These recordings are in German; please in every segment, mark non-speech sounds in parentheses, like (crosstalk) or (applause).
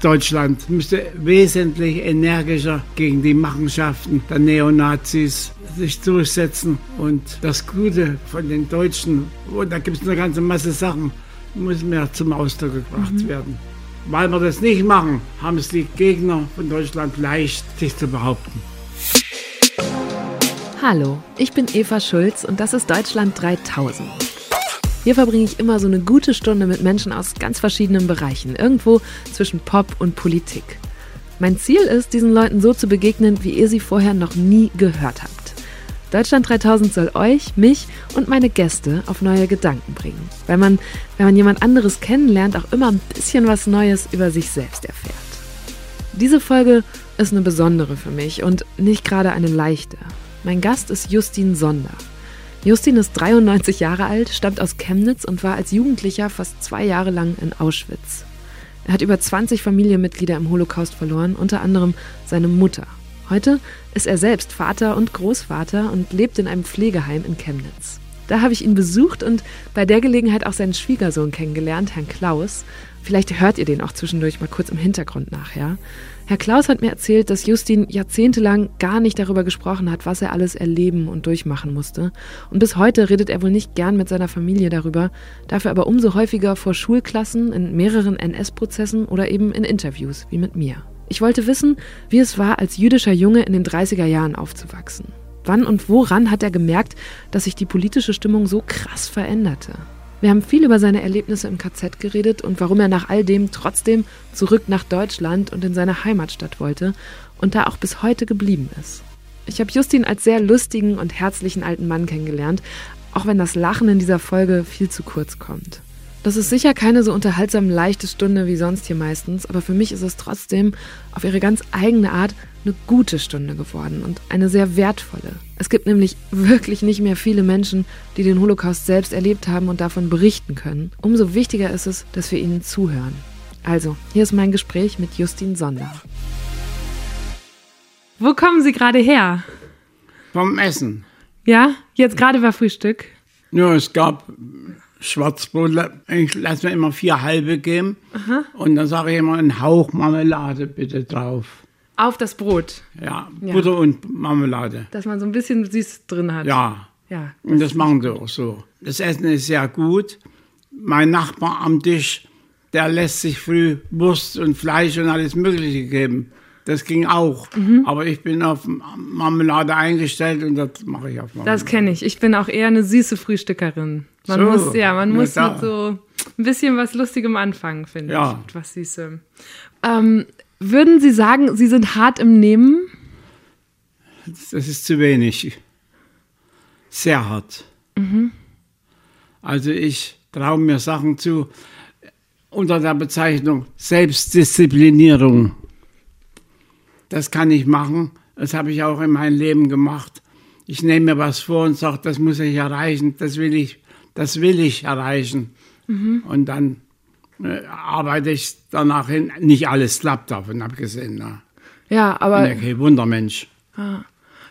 Deutschland müsste wesentlich energischer gegen die Machenschaften der Neonazis sich durchsetzen. Und das Gute von den Deutschen, und da gibt es eine ganze Masse Sachen, muss mehr zum Ausdruck gebracht mhm. werden. Weil wir das nicht machen, haben es die Gegner von Deutschland leicht, sich zu behaupten. Hallo, ich bin Eva Schulz und das ist Deutschland 3000. Hier verbringe ich immer so eine gute Stunde mit Menschen aus ganz verschiedenen Bereichen, irgendwo zwischen Pop und Politik. Mein Ziel ist, diesen Leuten so zu begegnen, wie ihr sie vorher noch nie gehört habt. Deutschland 3000 soll euch, mich und meine Gäste auf neue Gedanken bringen, weil man, wenn man jemand anderes kennenlernt, auch immer ein bisschen was Neues über sich selbst erfährt. Diese Folge ist eine besondere für mich und nicht gerade eine leichte. Mein Gast ist Justin Sonder. Justin ist 93 Jahre alt, stammt aus Chemnitz und war als Jugendlicher fast zwei Jahre lang in Auschwitz. Er hat über 20 Familienmitglieder im Holocaust verloren, unter anderem seine Mutter. Heute ist er selbst Vater und Großvater und lebt in einem Pflegeheim in Chemnitz. Da habe ich ihn besucht und bei der Gelegenheit auch seinen Schwiegersohn kennengelernt, Herrn Klaus. Vielleicht hört ihr den auch zwischendurch mal kurz im Hintergrund nach, ja? Herr Klaus hat mir erzählt, dass Justin jahrzehntelang gar nicht darüber gesprochen hat, was er alles erleben und durchmachen musste. Und bis heute redet er wohl nicht gern mit seiner Familie darüber, dafür aber umso häufiger vor Schulklassen, in mehreren NS-Prozessen oder eben in Interviews, wie mit mir. Ich wollte wissen, wie es war, als jüdischer Junge in den 30er Jahren aufzuwachsen. Wann und woran hat er gemerkt, dass sich die politische Stimmung so krass veränderte? Wir haben viel über seine Erlebnisse im KZ geredet und warum er nach all dem trotzdem zurück nach Deutschland und in seine Heimatstadt wollte und da auch bis heute geblieben ist. Ich habe Justin als sehr lustigen und herzlichen alten Mann kennengelernt, auch wenn das Lachen in dieser Folge viel zu kurz kommt. Das ist sicher keine so unterhaltsam leichte Stunde wie sonst hier meistens, aber für mich ist es trotzdem auf ihre ganz eigene Art eine gute Stunde geworden und eine sehr wertvolle. Es gibt nämlich (laughs) wirklich nicht mehr viele Menschen, die den Holocaust selbst erlebt haben und davon berichten können. Umso wichtiger ist es, dass wir ihnen zuhören. Also, hier ist mein Gespräch mit Justin Sonder. Wo kommen Sie gerade her? Vom Essen. Ja, jetzt gerade war Frühstück. Ja, es gab Schwarzbrot, ich lasse mir immer vier halbe geben. Aha. Und dann sage ich immer einen Hauch Marmelade bitte drauf. Auf das Brot? Ja, ja, Butter und Marmelade. Dass man so ein bisschen süß drin hat. Ja. ja das und das machen sie auch so. Das Essen ist sehr gut. Mein Nachbar am Tisch, der lässt sich früh Wurst und Fleisch und alles Mögliche geben. Das ging auch. Mhm. Aber ich bin auf Marmelade eingestellt und das mache ich auf Marmelade. Das kenne ich. Ich bin auch eher eine süße Frühstückerin. Man so, muss, ja, man muss mit so ein bisschen was Lustigem anfangen, finde ja. ich. Was Süßem. Ähm, würden Sie sagen, Sie sind hart im Nehmen? Das ist zu wenig. Sehr hart. Mhm. Also ich traue mir Sachen zu unter der Bezeichnung Selbstdisziplinierung. Das kann ich machen. Das habe ich auch in meinem Leben gemacht. Ich nehme mir was vor und sage, das muss ich erreichen, das will ich das will ich erreichen. Mhm. Und dann äh, arbeite ich danach hin. Nicht alles klappt davon abgesehen. Ne? Ja, aber. Bin kein Wundermensch. Ah.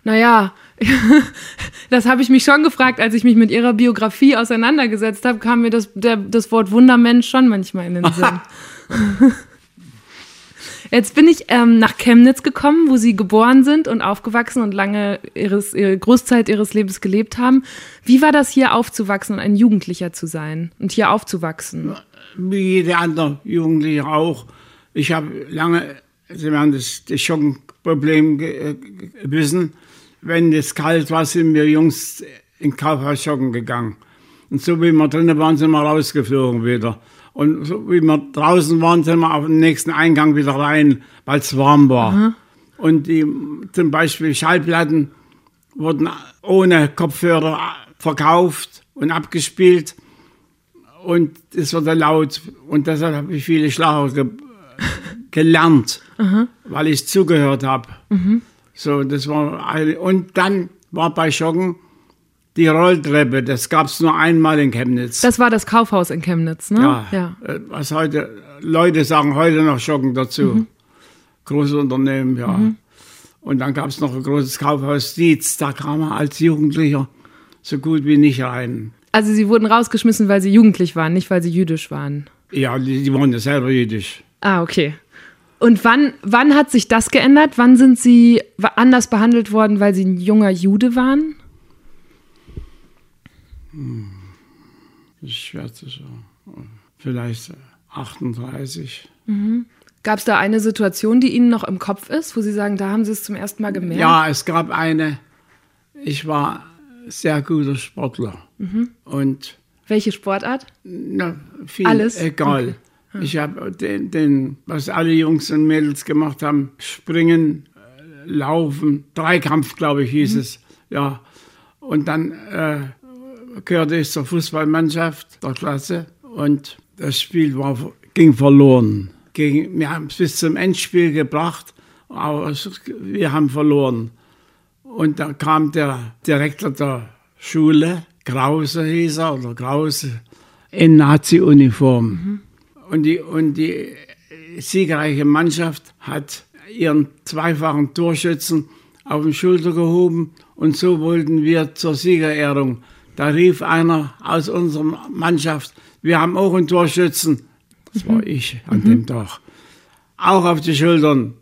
Naja, (laughs) das habe ich mich schon gefragt, als ich mich mit ihrer Biografie auseinandergesetzt habe, kam mir das, der, das Wort Wundermensch schon manchmal in den (laughs) Sinn. (laughs) Jetzt bin ich ähm, nach Chemnitz gekommen, wo Sie geboren sind und aufgewachsen und lange ihres, ihre Großzeit Ihres Lebens gelebt haben. Wie war das hier aufzuwachsen und ein Jugendlicher zu sein und hier aufzuwachsen? Wie jede andere Jugendliche auch. Ich habe lange, Sie werden das, das Schockenproblem gewissen. Wenn es kalt war, sind wir Jungs in Kaufhaus joggen gegangen. Und so wie wir drinnen waren, sind wir rausgeflogen wieder. Und so wie wir draußen waren, sind wir auf den nächsten Eingang wieder rein, weil es warm war. Aha. Und die, zum Beispiel Schallplatten wurden ohne Kopfhörer verkauft und abgespielt. Und es wurde laut. Und deshalb habe ich viele Schlager ge (laughs) gelernt, Aha. weil ich zugehört habe. Mhm. So, das war eine, und dann war bei Joggen die Rolltreppe, das gab es nur einmal in Chemnitz. Das war das Kaufhaus in Chemnitz, ne? Ja. ja. Äh, was heute, Leute sagen heute noch Schocken dazu. Mhm. Großes Unternehmen, ja. Mhm. Und dann gab es noch ein großes Kaufhaus Dietz, da kam man als Jugendlicher so gut wie nicht rein. Also sie wurden rausgeschmissen, weil sie jugendlich waren, nicht weil sie jüdisch waren? Ja, die, die waren ja selber jüdisch. Ah, okay. Und wann, wann hat sich das geändert? Wann sind Sie anders behandelt worden, weil Sie ein junger Jude waren? Hm. Schwer zu sagen. Vielleicht 38. Mhm. Gab es da eine Situation, die Ihnen noch im Kopf ist, wo Sie sagen, da haben Sie es zum ersten Mal gemerkt? Ja, es gab eine. Ich war sehr guter Sportler. Mhm. Und Welche Sportart? Na, viel, Alles? Egal. Okay. Ich habe den, den, was alle Jungs und Mädels gemacht haben, Springen, äh, Laufen, Dreikampf, glaube ich, hieß Mhm. es. Ja. Und dann äh, gehörte ich zur Fußballmannschaft der Klasse und das Spiel war, ging verloren. Gegen, wir haben es bis zum Endspiel gebracht, aber wir haben verloren. Und da kam der Direktor der Schule, Krause hieß er, oder Krause, in Nazi-Uniform. Und, die, und die siegreiche Mannschaft hat ihren zweifachen Torschützen auf den Schulter gehoben und so wollten wir zur Siegerehrung. Da rief einer aus unserer Mannschaft, wir haben auch einen Torschützen. Das war ich an dem Tag. Auch auf die Schultern.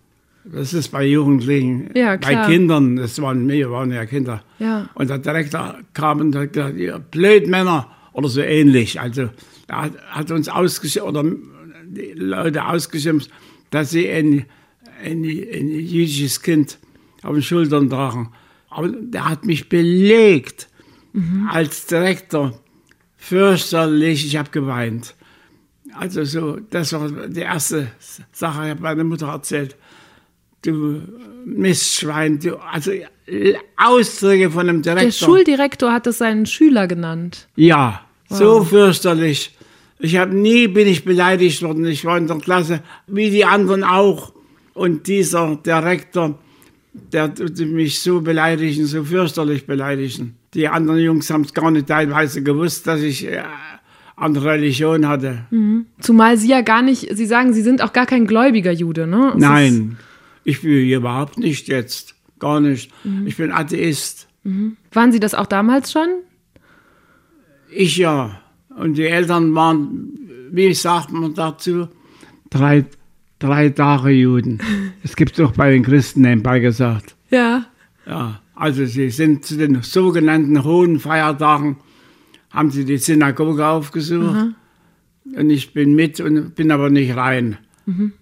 Das ist bei Jugendlichen, Ja, bei. Kindern, das waren wir waren ja Kinder. Ja. Und der Direktor kam und hat gesagt, ihr Blödmänner oder so ähnlich. Also er hat, hat uns ausgeschimpft, oder die Leute ausgeschimpft, dass sie ein, ein, ein jüdisches Kind auf den Schultern tragen. Aber der hat mich belegt als Direktor. Fürchterlich, ich habe geweint. Also so, das war die erste Sache, ich habe meiner Mutter erzählt. Du Mistschwein, du, also Ausdrücke von einem Direktor. Der Schuldirektor hat es seinen Schüler genannt. Ja, so fürchterlich. Ich habe nie bin ich beleidigt worden. Ich war in der Klasse, wie die anderen auch. Und dieser Direktor, der tut mich so beleidigen, so fürchterlich beleidigen. Die anderen Jungs haben es gar nicht teilweise gewusst, dass ich äh, andere Religion hatte. Zumal Sie ja gar nicht, Sie sagen, Sie sind auch gar kein gläubiger Jude, ne? Es Nein, ich will überhaupt nicht jetzt. Gar nicht. Ich bin Atheist. Ist, waren Sie das auch damals schon? Ich ja. Und die Eltern waren, wie sagt man dazu, drei, drei Tage Juden. (laughs) Es gibt doch bei den Christen nebenbei gesagt. Ja. Ja, also sie sind zu den sogenannten hohen Feiertagen, haben sie die Synagoge aufgesucht. Und ich bin mit und bin aber nicht rein.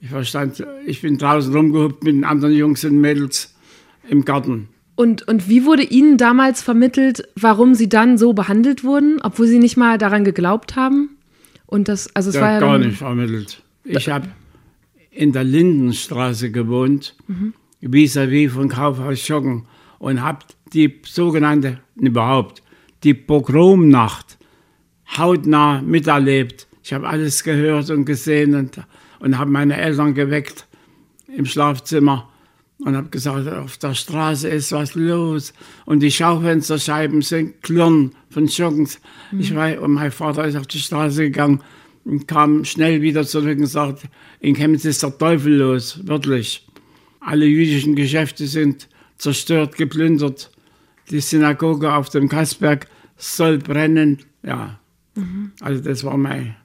Ich verstand, ich bin draußen rumgehuppt mit den anderen Jungs und Mädels im Garten. Und, und wie wurde Ihnen damals vermittelt, warum Sie dann so behandelt wurden, obwohl Sie nicht mal daran geglaubt haben? Und das, also es Der war ja gar nicht vermittelt. Ich habe in der Lindenstraße gewohnt, vis-à-vis von Kaufhaus Schocken und habe die sogenannte, überhaupt, die Pogromnacht hautnah miterlebt. Ich habe alles gehört und gesehen und, und habe meine Eltern geweckt im Schlafzimmer und habe gesagt, auf der Straße ist was los und die Schaufensterscheiben sind klirren von Schockens. Ich weiß, und mein Vater ist auf die Straße gegangen und kam schnell wieder zurück und sagte, in Chemnitz ist der Teufel los, wirklich. Alle jüdischen Geschäfte sind zerstört, geplündert. Die Synagoge auf dem Kassberg soll brennen. Ja, also das war meine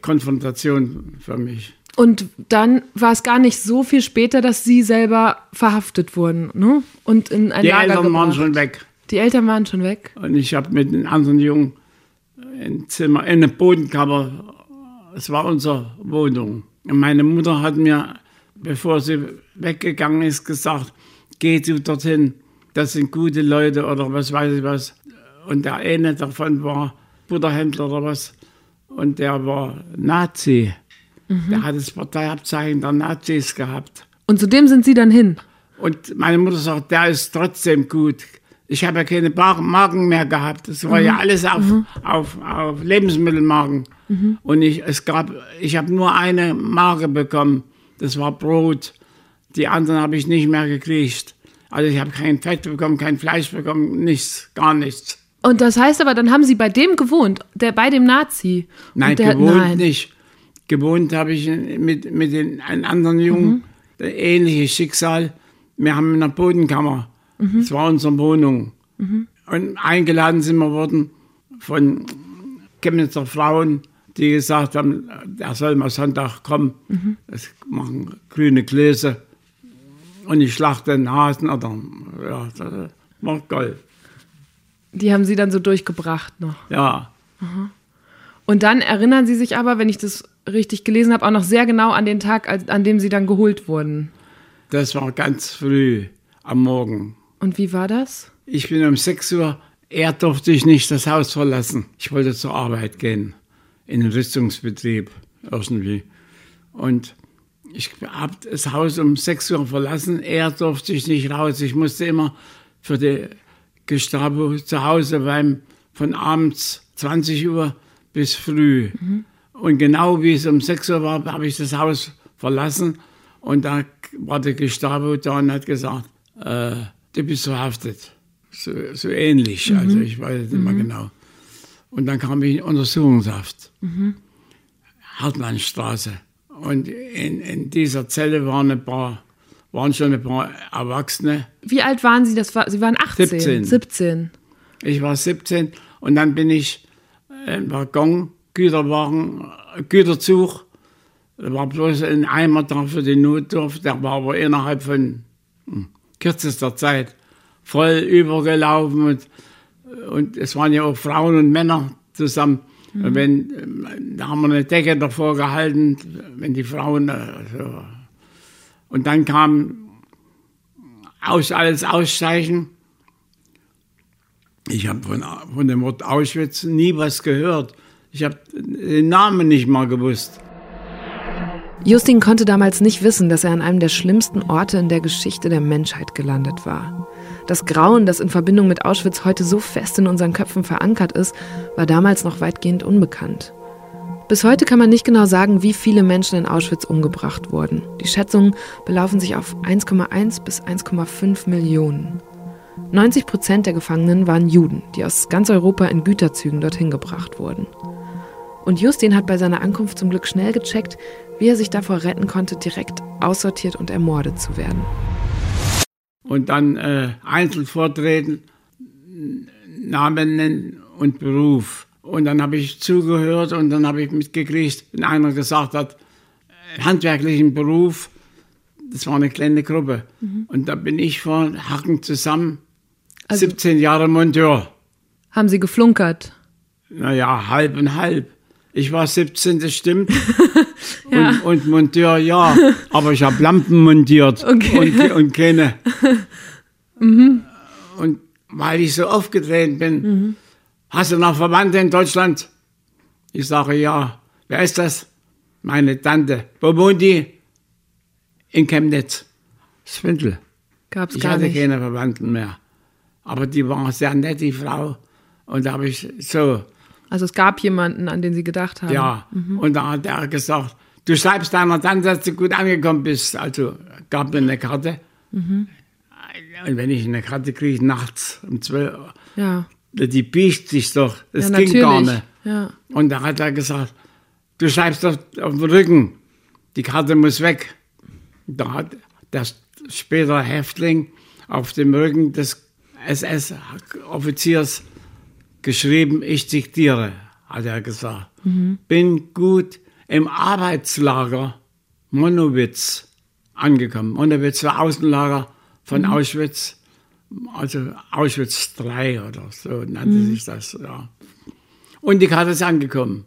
Konfrontation für mich. Und dann war es gar nicht so viel später, dass Sie selber verhaftet wurden, ne? Und in ein Die Lager Eltern waren gebracht. schon weg. Die Eltern waren schon weg. Und ich habe mit den anderen Jungen ein Zimmer, eine Bodenkammer, es war unsere Wohnung. Und meine Mutter hat mir, bevor sie weggegangen ist, gesagt, geh du dorthin, das sind gute Leute oder was weiß ich was. Und der eine davon war Butterhändler oder was. Und der war Nazi. Der hat das Parteiabzeichen der Nazis gehabt. Und zu dem sind Sie dann hin. Und meine Mutter sagt, der ist trotzdem gut. Ich habe ja keine Marken mehr gehabt. Das war ja alles auf, auf, auf Lebensmittelmarken. Und ich, es gab, ich habe nur eine Marke bekommen. Das war Brot. Die anderen habe ich nicht mehr gekriegt. Also ich habe kein Fett bekommen, kein Fleisch bekommen, nichts, gar nichts. Und das heißt aber, dann haben Sie bei dem gewohnt, der bei dem Nazi. Nein, der, gewohnt nein. nicht. Gewohnt habe ich mit, mit den einen anderen Jungen, der ähnliches Schicksal. Wir haben in einer Bodenkammer. Das war unsere Wohnung. Und eingeladen sind wir worden von Chemnitzer Frauen, die gesagt haben, er soll mal Sonntag kommen, das machen grüne Gläser und ich schlachte Nasen oder ja, das war geil. Die haben Sie dann so durchgebracht noch. Ja, Und dann erinnern Sie sich aber, wenn ich das richtig gelesen habe, auch noch sehr genau an den Tag, an dem Sie dann geholt wurden. das war ganz früh am Morgen. Und wie war das? Ich bin um 6 Uhr, er durfte ich nicht das Haus verlassen. Ich wollte zur Arbeit gehen, in den Rüstungsbetrieb irgendwie. Und ich habe das Haus um 6 Uhr verlassen, er durfte ich nicht raus. Ich musste immer für die Gestapo zu Hause bleiben, von abends 20 Uhr bis früh. Und genau wie es um 6 Uhr war, habe ich das Haus verlassen und da war der Gestapo da und hat gesagt, äh, du bist verhaftet. So, so ähnlich, also ich weiß nicht mehr genau. Und dann kam ich in Untersuchungshaft. Hartmannstraße. Und in, in dieser Zelle waren ein paar, waren schon ein paar Erwachsene. Wie alt waren Sie? Das war, Sie waren 18. 17. 17. Ich war 17 und dann bin ich im Waggon, Güterwagen, äh, Güterzug. Da war bloß ein Eimer da für den Notdurft, der war aber innerhalb von hm, kürzester Zeit voll übergelaufen und, und es waren ja auch Frauen und Männer zusammen. Und wenn, ähm, da haben wir eine Decke davor gehalten, wenn die Frauen, äh, so. und dann kam aus, alles aussteigen. Ich habe von, von dem Wort Auschwitz nie was gehört. Ich habe den Namen nicht mal gewusst. Justin konnte damals nicht wissen, dass er an einem der schlimmsten Orte in der Geschichte der Menschheit gelandet war. Das Grauen, das in Verbindung mit Auschwitz heute so fest in unseren Köpfen verankert ist, war damals noch weitgehend unbekannt. Bis heute kann man nicht genau sagen, wie viele Menschen in Auschwitz umgebracht wurden. Die Schätzungen belaufen sich auf 1,1 bis 1,5 Millionen. 90 Prozent der Gefangenen waren Juden, die aus ganz Europa in Güterzügen dorthin gebracht wurden. Und Justin hat bei seiner Ankunft zum Glück schnell gecheckt, wie er sich davor retten konnte, direkt aussortiert und ermordet zu werden. Und dann äh, einzeln vortreten, Namen nennen und Beruf. Und dann habe ich zugehört und dann habe ich mitgekriegt, wenn einer gesagt hat, äh, handwerklichen Beruf, das war eine kleine Gruppe. Und da bin ich vor Hacken zusammen, Also- 17 Jahre Monteur. Haben sie geflunkert? Naja, halb und halb. Ich war 17, das stimmt. (laughs) Ja. und, und Monteur, ja. Aber ich habe Lampen montiert Okay. und, und keine. (laughs) Und weil ich so aufgetreten bin, hast du noch Verwandte in Deutschland? Ich sage, ja. Wer ist das? Meine Tante. Wo wohnt die? In Chemnitz. Swindel. Gab's Ich gar hatte nicht. keine Verwandten mehr. Aber die war sehr nett, die Frau. Und da habe ich so, Also es gab jemanden, an den sie gedacht haben. ja. Und da hat er gesagt, du schreibst deiner Tante, dass du gut angekommen bist. Also gab mir eine Karte. Und wenn ich eine Karte kriege, nachts um 12 Uhr, Ja, die biegt sich doch. Das ja ging natürlich. gar nicht. Ja. Und da hat er gesagt, du schreibst doch auf den Rücken, die Karte muss weg. Da hat der spätere Häftling auf dem Rücken des SS-Offiziers geschrieben, ich diktiere, hat er gesagt. Bin gut im Arbeitslager Monowitz angekommen. Monowitz war Außenlager von Auschwitz, also Auschwitz III oder so nannte sich das. Ja. Und die Karte ist angekommen.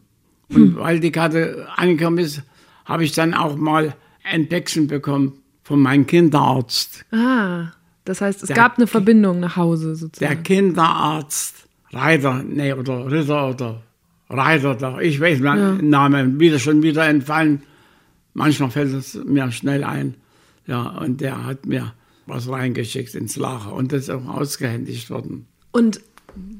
Und weil die Karte angekommen ist, habe ich dann auch mal ein Päckchen bekommen von meinem Kinderarzt. Ah, das heißt, es Der- gab eine Verbindung nach Hause Der sozusagen. Kinderarzt Reiter, nee, oder Ritter oder Reiter, da, ich weiß meinen Namen, wieder schon wieder entfallen. Manchmal fällt es mir schnell ein. Ja, und der hat mir was reingeschickt ins Lager und das ist auch ausgehändigt worden. Und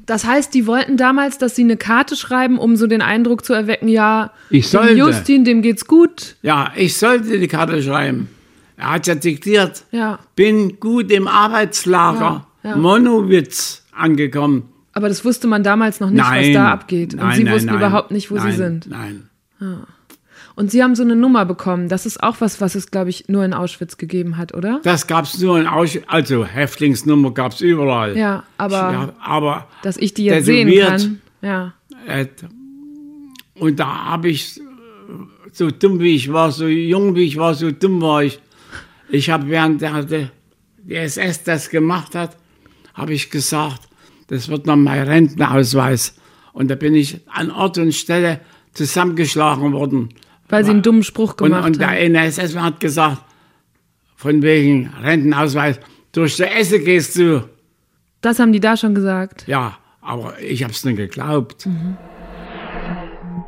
das heißt, die wollten damals, dass sie eine Karte schreiben, um so den Eindruck zu erwecken, ja, Ich dem. Justin, dem geht's gut. Ja, ich sollte die Karte schreiben. Er hat ja diktiert. Ja. Bin gut im Arbeitslager Ja, ja. Monowitz angekommen. Aber das wusste man damals noch nicht, nein. was da abgeht. Und nein, sie nein, wussten überhaupt nicht, wo sie sind. Nein. Und sie haben so eine Nummer bekommen. Das ist auch was, was es, glaube ich, nur in Auschwitz gegeben hat, oder? Das gab es nur in Auschwitz. Also Häftlingsnummer gab es überall. Ja, aber Ja, aber dass ich die jetzt sehen kann. Ja. äh, Und da habe ich, so dumm wie ich war, so jung wie ich war, so dumm war ich. Ich habe während der, der SS das gemacht hat, habe ich gesagt, das wird noch mein Rentenausweis. Und da bin ich an Ort und Stelle zusammengeschlagen worden. Weil Sie einen dummen Spruch gemacht und, und der haben. NSS hat gesagt, von wegen Rentenausweis, durch die Esse gehst du. Das haben die da schon gesagt. Ja, aber ich habe es nicht geglaubt.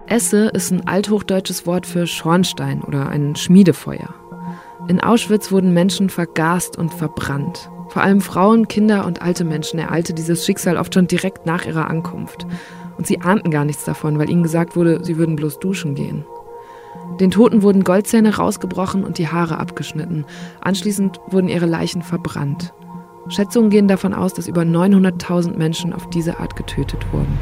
Esse ist ein althochdeutsches Wort für Schornstein oder ein Schmiedefeuer. In Auschwitz wurden Menschen vergast und verbrannt. Vor allem Frauen, Kinder und alte Menschen ereilte dieses Schicksal oft schon direkt nach ihrer Ankunft. Und sie ahnten gar nichts davon, weil ihnen gesagt wurde, sie würden bloß duschen gehen. Den Toten wurden Goldzähne rausgebrochen und die Haare abgeschnitten. Anschließend wurden ihre Leichen verbrannt. Schätzungen gehen davon aus, dass über 900.000 Menschen auf diese Art getötet wurden.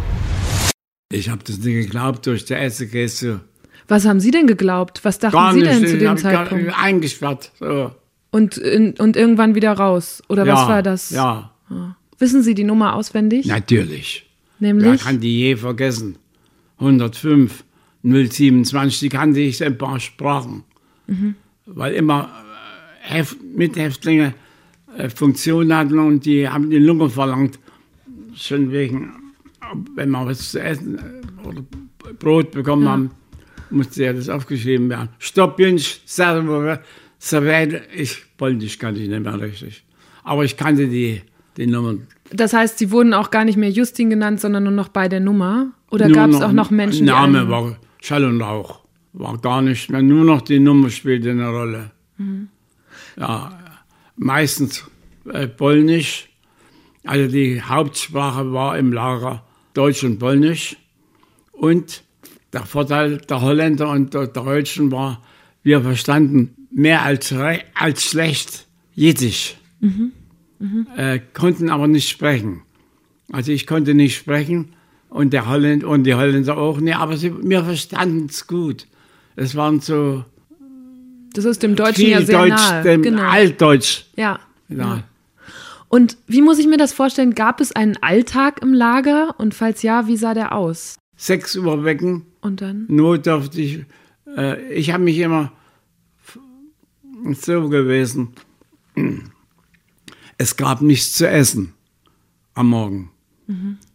Ich habe das nicht geglaubt, durch die Esse gehst du. Was haben Sie denn geglaubt? Was dachten Gar Sie nicht, denn zu ich dem Zeitpunkt? Eingesperrt. So. Und, und irgendwann wieder raus? Oder was ja, war das? Ja, Wissen Sie die Nummer auswendig? natürlich. Wer Nämlich? kann die je vergessen? 105, 027, die kannte ich in ein paar Sprachen. Mhm. Weil immer äh, Heft, Mithäftlinge äh, Funktion hatten und die haben die Lunge verlangt. Schon wegen, wenn man was zu essen äh, oder Brot bekommen haben, musste ja das aufgeschrieben werden. Stopp, Jünsch, Servette, ich Polnisch kannte ich nicht mehr richtig. Aber ich kannte die, die Nummern. Das heißt, Sie wurden auch gar nicht mehr Justin genannt, sondern nur noch bei der Nummer? Oder gab es auch noch Menschen, Name die einen- war Schall und Rauch. War gar nicht mehr. Nur noch die Nummer spielte eine Rolle. Mhm. Ja, meistens äh, Polnisch. Also die Hauptsprache war im Lager Deutsch und Polnisch. Und der Vorteil der Holländer und der Deutschen war, wir verstanden mehr als, als schlecht Jiddisch. Äh, konnten aber nicht sprechen. Also ich konnte nicht sprechen und der Holländer und die Holländer auch nicht, aber sie, wir verstanden es gut. Es waren so Das ist dem Deutschen ja sehr Deutsch, nahe. dem Genau. Altdeutsch. Ja. Ja. Und wie muss ich mir das vorstellen? Gab es einen Alltag im Lager? Und falls ja, wie sah der aus? Sechs Uhr wecken, Und dann? notdürftig. Äh, ich habe mich immer so gewesen. Es gab nichts zu essen am Morgen.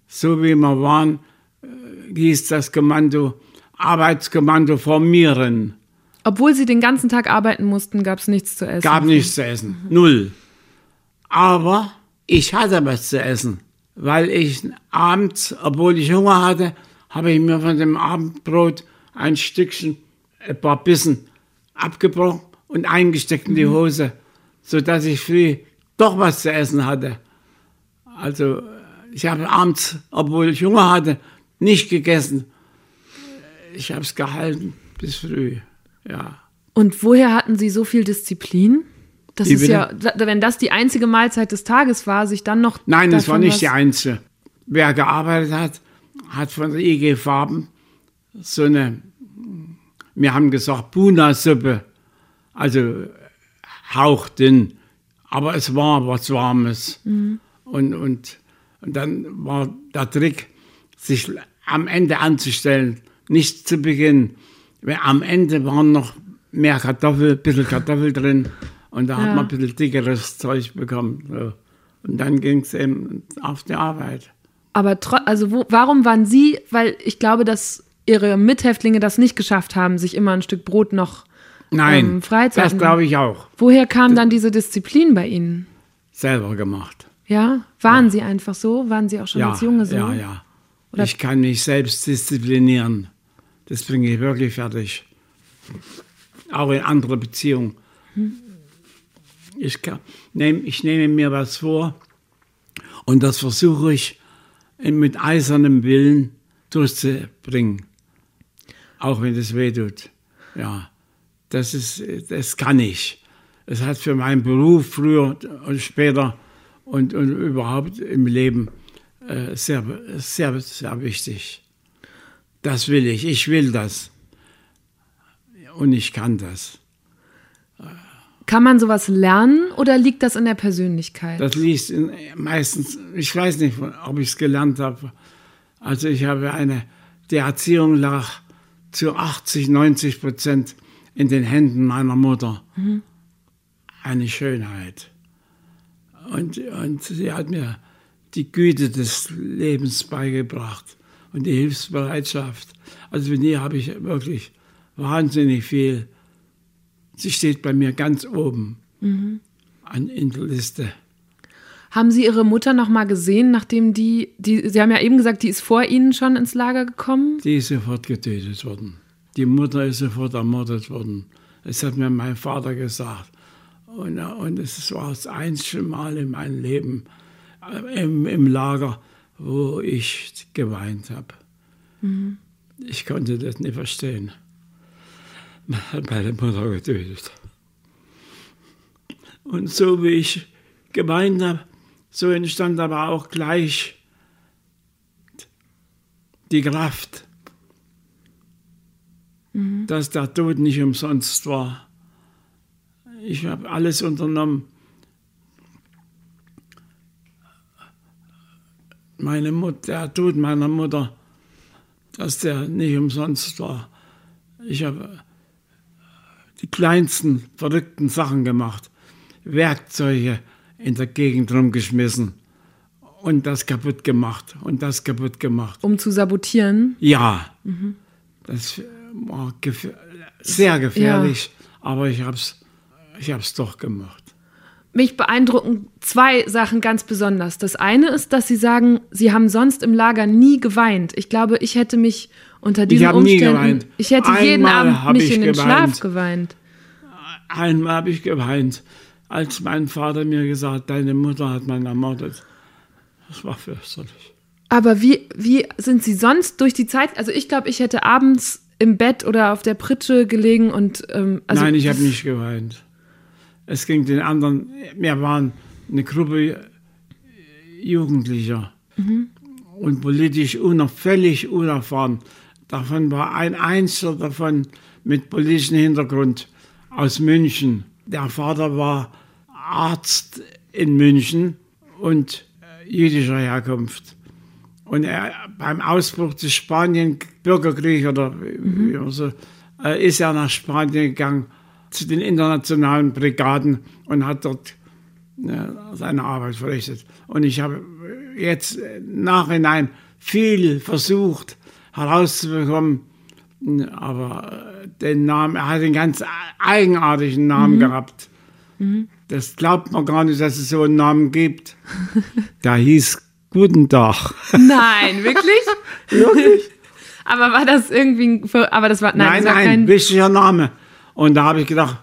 So wie wir waren, äh, hieß das Kommando, Arbeitskommando formieren. Obwohl Sie den ganzen Tag arbeiten mussten, gab es nichts zu essen. Gab nichts zu essen. Null. Aber ich hatte was zu essen, weil ich abends, obwohl ich Hunger hatte, habe ich mir von dem Abendbrot ein Stückchen, ein paar Bissen abgebrochen und eingesteckt in die Hose, sodass ich früh doch was zu essen hatte. Also ich habe abends, obwohl ich Hunger hatte, nicht gegessen. Ich habe es gehalten bis früh. Ja. Und woher hatten Sie so viel Disziplin? Das Wie ist bitte? ja, wenn das die einzige Mahlzeit des Tages war, sich dann noch. Nein, das war nicht die einzige. Wer gearbeitet hat, hat von der IG Farben so eine, wir haben gesagt, Buna-Suppe, also hauchdünn, aber es war was Warmes. Und, und, und dann war der Trick, sich am Ende anzustellen, nicht zu Beginn. Weil am Ende waren noch mehr Kartoffel, ein bisschen Kartoffel drin und da Ja. hat man ein bisschen dickeres Zeug bekommen. So. Und dann ging es eben auf die Arbeit. Aber also wo, warum waren Sie, weil ich glaube, dass Ihre Mithäftlinge das nicht geschafft haben, sich immer ein Stück Brot noch. Nein, Ähm, Freizeit- das glaube ich auch. Woher kam dann diese Disziplin bei Ihnen? Selber gemacht. Ja? Waren Sie einfach so? Waren Sie auch schon Ja, als Junge so? ja, ja. Oder- Ich kann mich selbst disziplinieren. Das bringe ich wirklich fertig. Auch in andere Beziehungen. Ich, kann, nehm, ich nehme mir was vor und das versuche ich mit eisernem Willen durchzubringen. Auch wenn es weh tut. Ja, das, ist, das kann ich. Es hat für meinen Beruf früher und später und, und überhaupt im Leben äh, sehr, sehr, sehr wichtig. Das will ich. Ich will das. Und ich kann das. Kann man sowas lernen oder liegt das in der Persönlichkeit? Das liegt in, meistens, ich weiß nicht, ob ich es gelernt habe. Also ich habe eine, die Erziehung lag zu 80, 90 Prozent in den Händen meiner Mutter. Mhm. Eine Schönheit. Und, und sie hat mir die Güte des Lebens beigebracht und die Hilfsbereitschaft. Also mit ihr habe ich wirklich wahnsinnig viel. Sie steht bei mir ganz oben mhm. an, in der Liste. Haben Sie Ihre Mutter noch mal gesehen, nachdem die, die, Sie haben ja eben gesagt, die ist vor Ihnen schon ins Lager gekommen? Die ist sofort getötet worden. Die Mutter ist sofort ermordet worden. Das hat mir mein Vater gesagt. Und, und es war das einzige Mal in meinem Leben äh, im, im Lager, wo ich geweint habe. Mhm. Ich konnte das nicht verstehen. Man hat meine Mutter getötet. Und so wie ich geweint habe, so entstand aber auch gleich die Kraft, mhm. dass der Tod nicht umsonst war. Ich habe alles unternommen. Meine Mutter, der Tod meiner Mutter, dass der nicht umsonst war. Ich habe die kleinsten verrückten Sachen gemacht, Werkzeuge in der Gegend rumgeschmissen und das kaputt gemacht und das kaputt gemacht. Um zu sabotieren? Ja. Mhm. Das war gef sehr gefährlich, ja. aber ich habe es ich hab's doch gemacht. Mich beeindrucken zwei Sachen ganz besonders. Das eine ist, dass Sie sagen, Sie haben sonst im Lager nie geweint. Ich glaube, ich hätte mich unter diesen ich Umständen, nie geweint. ich hätte Einmal jeden Abend mich in den geweint. Schlaf geweint. Einmal habe ich geweint als mein Vater mir gesagt, deine Mutter hat man ermordet. Das war fürchterlich. Aber wie, wie sind Sie sonst durch die Zeit? Also ich glaube, ich hätte abends im Bett oder auf der Pritsche gelegen und ähm, also Nein, ich habe nicht geweint. Es ging den anderen, wir waren eine Gruppe Jugendlicher mhm. und politisch uner, völlig unerfahren. Davon war ein Einzelner davon mit politischem Hintergrund aus München. Der Vater war Arzt in München und äh, jüdischer Herkunft. Und er, beim Ausbruch des Spanien-Bürgerkriegs oder mhm. so, äh, ist er nach Spanien gegangen zu den internationalen Brigaden und hat dort äh, seine Arbeit verrichtet. Und ich habe jetzt nachhinein viel versucht herauszubekommen, aber den Namen, er hat einen ganz eigenartigen Namen mhm. gehabt. Mhm. Das glaubt man gar nicht, dass es so einen Namen gibt. (laughs) Da hieß Guten Tag. Nein, wirklich? (laughs) wirklich? Aber war das irgendwie, aber das war, nein, nein, das war nein, wichtiger Name. Und da habe ich gedacht,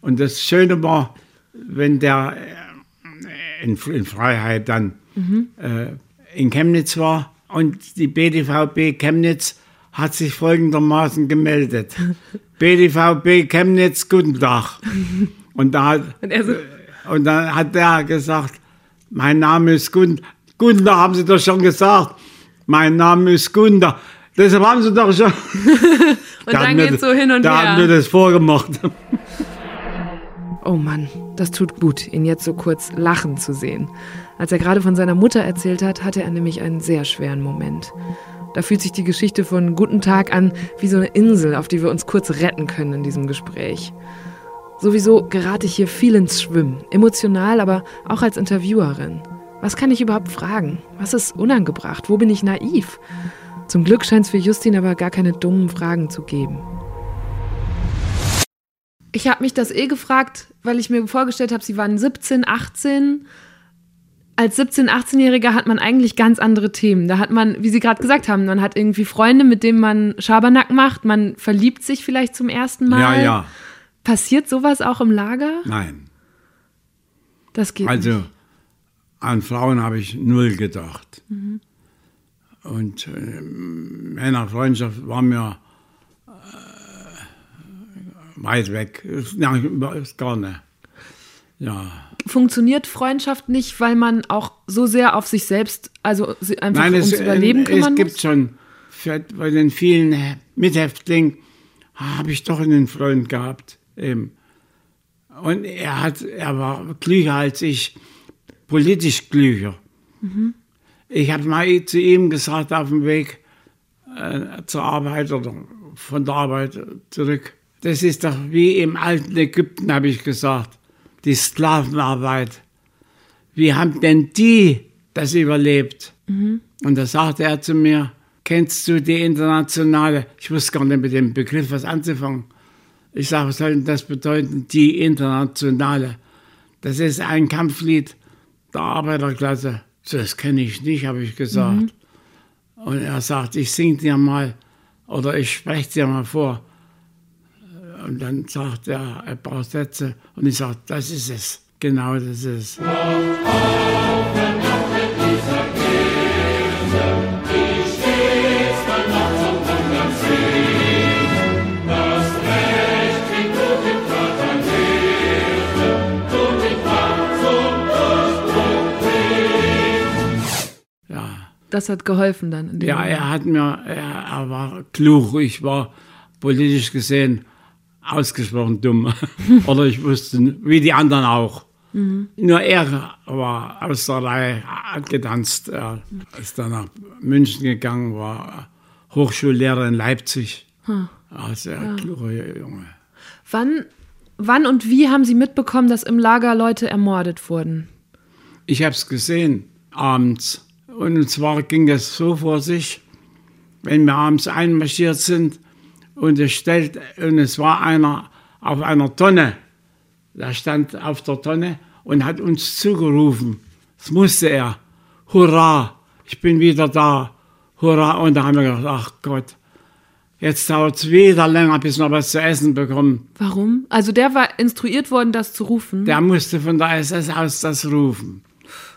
und das Schöne war, wenn der äh, in, in Freiheit dann mhm. äh, in Chemnitz war und die BDVB Chemnitz hat sich folgendermaßen gemeldet. (laughs) BDVB Chemnitz, guten Tag. (laughs) Und, da hat, und, so und dann hat der gesagt, mein Name ist Gunda. Gunda haben Sie doch schon gesagt. Mein Name ist Gunda. Deshalb haben Sie doch schon. (laughs) und dann geht so hin und da her. Da haben wir das vorgemacht. Oh Mann, das tut gut, ihn jetzt so kurz lachen zu sehen. Als er gerade von seiner Mutter erzählt hat, hatte er nämlich einen sehr schweren Moment. Da fühlt sich die Geschichte von Guten Tag an wie so eine Insel, auf die wir uns kurz retten können in diesem Gespräch. Sowieso gerate ich hier viel ins Schwimmen, emotional, aber auch als Interviewerin. Was kann ich überhaupt fragen? Was ist unangebracht? Wo bin ich naiv? Zum Glück scheint es für Justin aber gar keine dummen Fragen zu geben. Ich habe mich das eh gefragt, weil ich mir vorgestellt habe, sie waren 17, 18. Als 17, 18-Jähriger hat man eigentlich ganz andere Themen. Da hat man, wie Sie gerade gesagt haben, man hat irgendwie Freunde, mit denen man Schabernack macht, man verliebt sich vielleicht zum ersten Mal. Ja, ja. Passiert sowas auch im Lager? Nein. Das geht also, nicht. An Frauen habe ich null gedacht. Mhm. Und äh, Männerfreundschaft war mir äh, weit weg. Nein, gar nicht. Ja. Funktioniert Freundschaft nicht, weil man auch so sehr auf sich selbst, also einfach Nein, ums es, Überleben kümmern Es gibt schon, bei den vielen Mithäftlingen habe ich doch einen Freund gehabt ähm, und er, hat, er war klüger als ich, politisch klüger. Mhm. Ich habe mal zu ihm gesagt auf dem Weg äh, zur Arbeit oder von der Arbeit zurück. Das ist doch wie im alten Ägypten, habe ich gesagt, die Sklavenarbeit. Wie haben denn die das überlebt? Mhm. Und da sagte er zu mir, kennst du die internationale, ich wusste gar nicht mit dem Begriff was anzufangen. Ich sage, was soll denn das bedeuten, die internationale? Das ist ein Kampflied der Arbeiterklasse. Das kenne ich nicht, habe ich gesagt. Mhm. Und er sagt, ich singe dir mal oder ich spreche dir mal vor. Und dann sagt er ein paar Sätze und ich sage, das ist es. Genau das ist es. Das hat geholfen dann. ja, Moment. er hat mir, er, er, war klug, ich war politisch gesehen ausgesprochen dumm. (laughs) Oder ich wusste, wie die anderen auch. Mhm. Nur er war aus der Reihe getanzt. Er ist dann nach München gegangen, war Hochschullehrer in Leipzig. Hm. Also ein ja. kluger Junge. Wann, wann und wie haben Sie mitbekommen, dass im Lager Leute ermordet wurden? Ich habe es gesehen, abends. Und zwar ging das so vor sich, wenn wir abends einmarschiert sind und es, stellt, und es war einer auf einer Tonne, der stand auf der Tonne und hat uns zugerufen. Das musste er. Hurra, ich bin wieder da. Hurra. Und da haben wir gedacht, ach Gott, jetzt dauert es wieder länger, bis wir was zu essen bekommen. Warum? Also der war instruiert worden, das zu rufen? Der musste von der SS aus das rufen.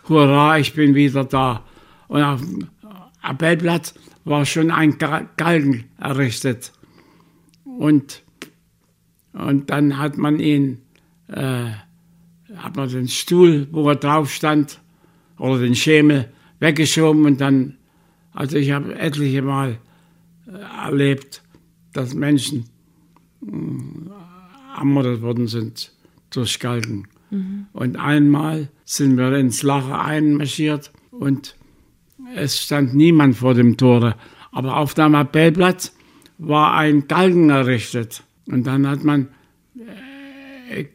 Hurra, ich bin wieder da. Und auf dem Appellplatz war schon ein Galgen errichtet. Und, und dann hat man ihn, äh, hat man den Stuhl, wo er drauf stand, oder den Schemel weggeschoben und dann, also ich habe etliche Mal äh, erlebt, dass Menschen äh, ermordet worden sind durch Galgen. Mhm. Und einmal sind wir ins Lager einmarschiert und es stand niemand vor dem Tore. Aber auf dem Appellplatz war ein Galgen errichtet. Und dann hat man äh,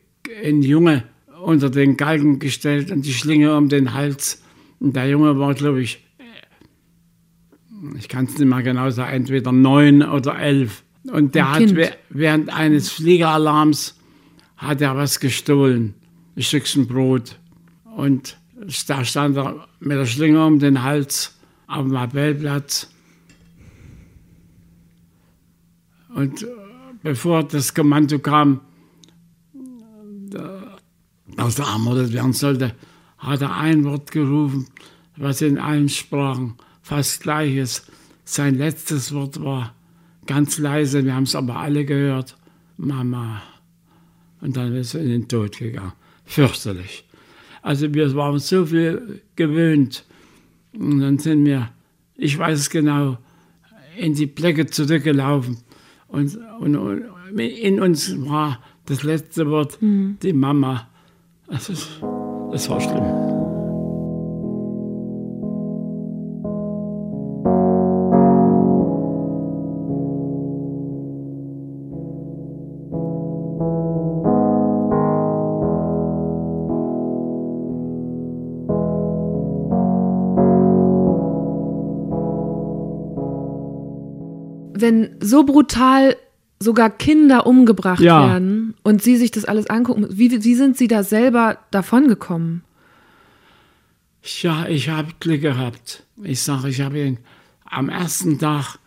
einen Junge unter den Galgen gestellt und die Schlinge um den Hals. Und der Junge war, glaube ich, äh, ich kann es nicht mal genau sagen, entweder neun oder elf. Und der hat während eines Fliegeralarms hat er was gestohlen, ein Stückchen Brot. Und da stand er mit der Schlinge um den Hals auf dem Appellplatz. Und äh, bevor das Kommando kam, dass er ermordet werden sollte, hat er ein Wort gerufen, was in allen Sprachen fast gleich ist. Sein letztes Wort war ganz leise, wir haben es aber alle gehört, Mama. Und dann ist er in den Tod gegangen. Fürchterlich. Also wir waren so viel gewöhnt. Und dann sind wir, ich weiß es genau, in die Blöcke zurückgelaufen. Und, und, und, in uns war das letzte Wort mhm. die Mama. Also, das war schlimm. So brutal sogar Kinder umgebracht ja. werden und sie sich das alles angucken, wie, wie sind sie da selber davongekommen? Ja, ich habe Glück gehabt. Ich sage, ich habe am ersten Tag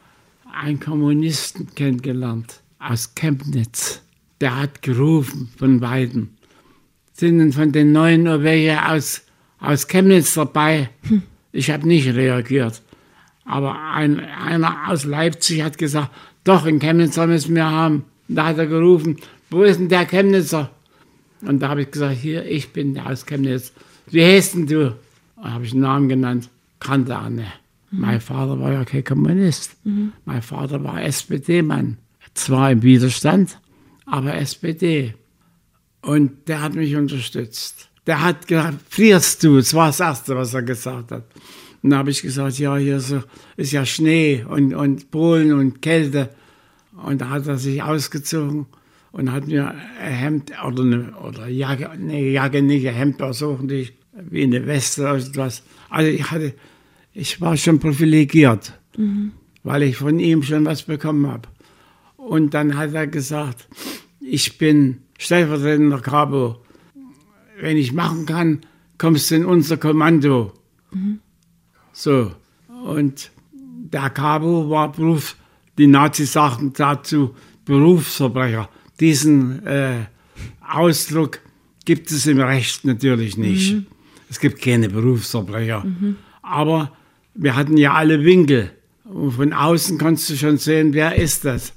einen Kommunisten kennengelernt aus Chemnitz. Der hat gerufen von beiden. Sind von den neuen welche aus, aus Chemnitz dabei? Hm. Ich habe nicht reagiert. Aber ein, einer aus Leipzig hat gesagt, doch, in Chemnitzer müssen wir haben. Da hat er gerufen, wo ist denn der Chemnitzer? Und da habe ich gesagt, hier, ich bin der aus Chemnitz. Wie heißt denn du? Da habe ich einen Namen genannt, kannte er nicht. Mhm. Mein Vater war ja kein Kommunist. Mhm. Mein Vater war SPD-Mann. Zwar im Widerstand, aber SPD. Und der hat mich unterstützt. Der hat gesagt, frierst du? Das war das Erste, was er gesagt hat. Und da habe ich gesagt, ja, hier so, ist ja Schnee und, und Polen und Kälte. Und da hat er sich ausgezogen und hat mir ein Hemd oder eine oder Jacke, nee, Jacke nicht, ein Hemd nicht wie eine Weste oder etwas. Also ich hatte, ich war schon privilegiert, mhm. weil ich von ihm schon was bekommen habe. Und dann hat er gesagt, ich bin stellvertretender Cabo. Wenn ich machen kann, kommst du in unser Kommando. Mhm. So. Und der Cabo war Beruf, die Nazis sagten dazu Berufsverbrecher. Diesen äh, Ausdruck gibt es im Recht natürlich nicht. Mhm. Es gibt keine Berufsverbrecher. Mhm. Aber wir hatten ja alle Winkel. Und von außen konntest du schon sehen, wer ist das.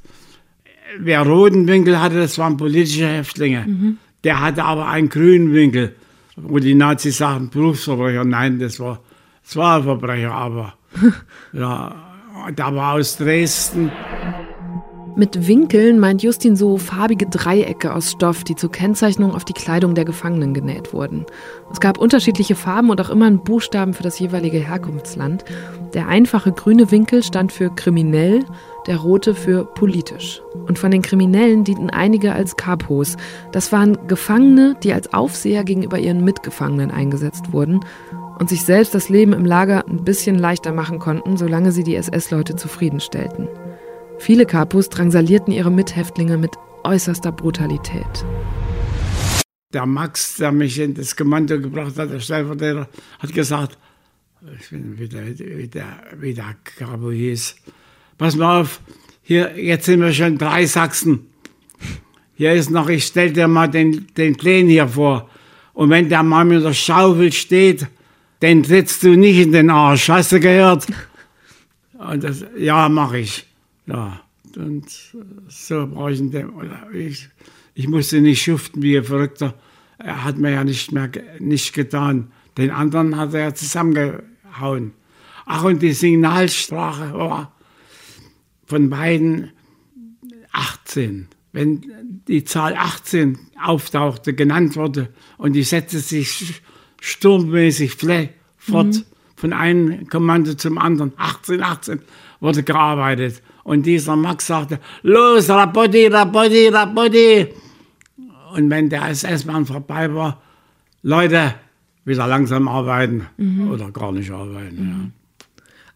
Wer roten Winkel hatte, das waren politische Häftlinge. Mhm. Der hatte aber einen grünen Winkel, wo die Nazis sagten, Berufsverbrecher. Nein, das war, das war ein Verbrecher, aber (laughs) ja, der war aus Dresden. Mit Winkeln meint Justin so farbige Dreiecke aus Stoff, die zur Kennzeichnung auf die Kleidung der Gefangenen genäht wurden. Es gab unterschiedliche Farben und auch immer einen Buchstaben für das jeweilige Herkunftsland. Der einfache grüne Winkel stand für kriminell, der rote für politisch. Und von den Kriminellen dienten einige als Kapos. Das waren Gefangene, die als Aufseher gegenüber ihren Mitgefangenen eingesetzt wurden und sich selbst das Leben im Lager ein bisschen leichter machen konnten, solange sie die SS-Leute zufriedenstellten. Viele Kapus drangsalierten ihre Mithäftlinge mit äußerster Brutalität. Der Max, der mich in das Kommando gebracht hat, der Stellvertreter, hat gesagt, ich bin wieder, wieder, wieder Kapo hieß, pass mal auf, hier, jetzt sind wir schon drei Sachsen. Hier ist noch, ich stell dir mal den, den Plänen hier vor. Und wenn der Mann mit der Schaufel steht, den trittst du nicht in den Arsch. Hast du gehört? Und das, ja, mach ich. Ja, und so brauche ich. Ich, ich musste nicht schuften wie ein Verrückter. Er hat mir ja nicht mehr nicht getan. Den anderen hat er ja zusammengehauen. Ach, und die Signalsprache war von beiden 18. Wenn die Zahl 18 auftauchte, genannt wurde und die setzte sich sturmmäßig fort mhm. von einem Kommando zum anderen, 18, 18, wurde gearbeitet. Und dieser Max sagte, los, Rapotti, Rapotti, Rapotti. Und wenn der SS-Mann vorbei war, Leute, wieder langsam arbeiten mhm. oder gar nicht arbeiten. Mhm. Ja.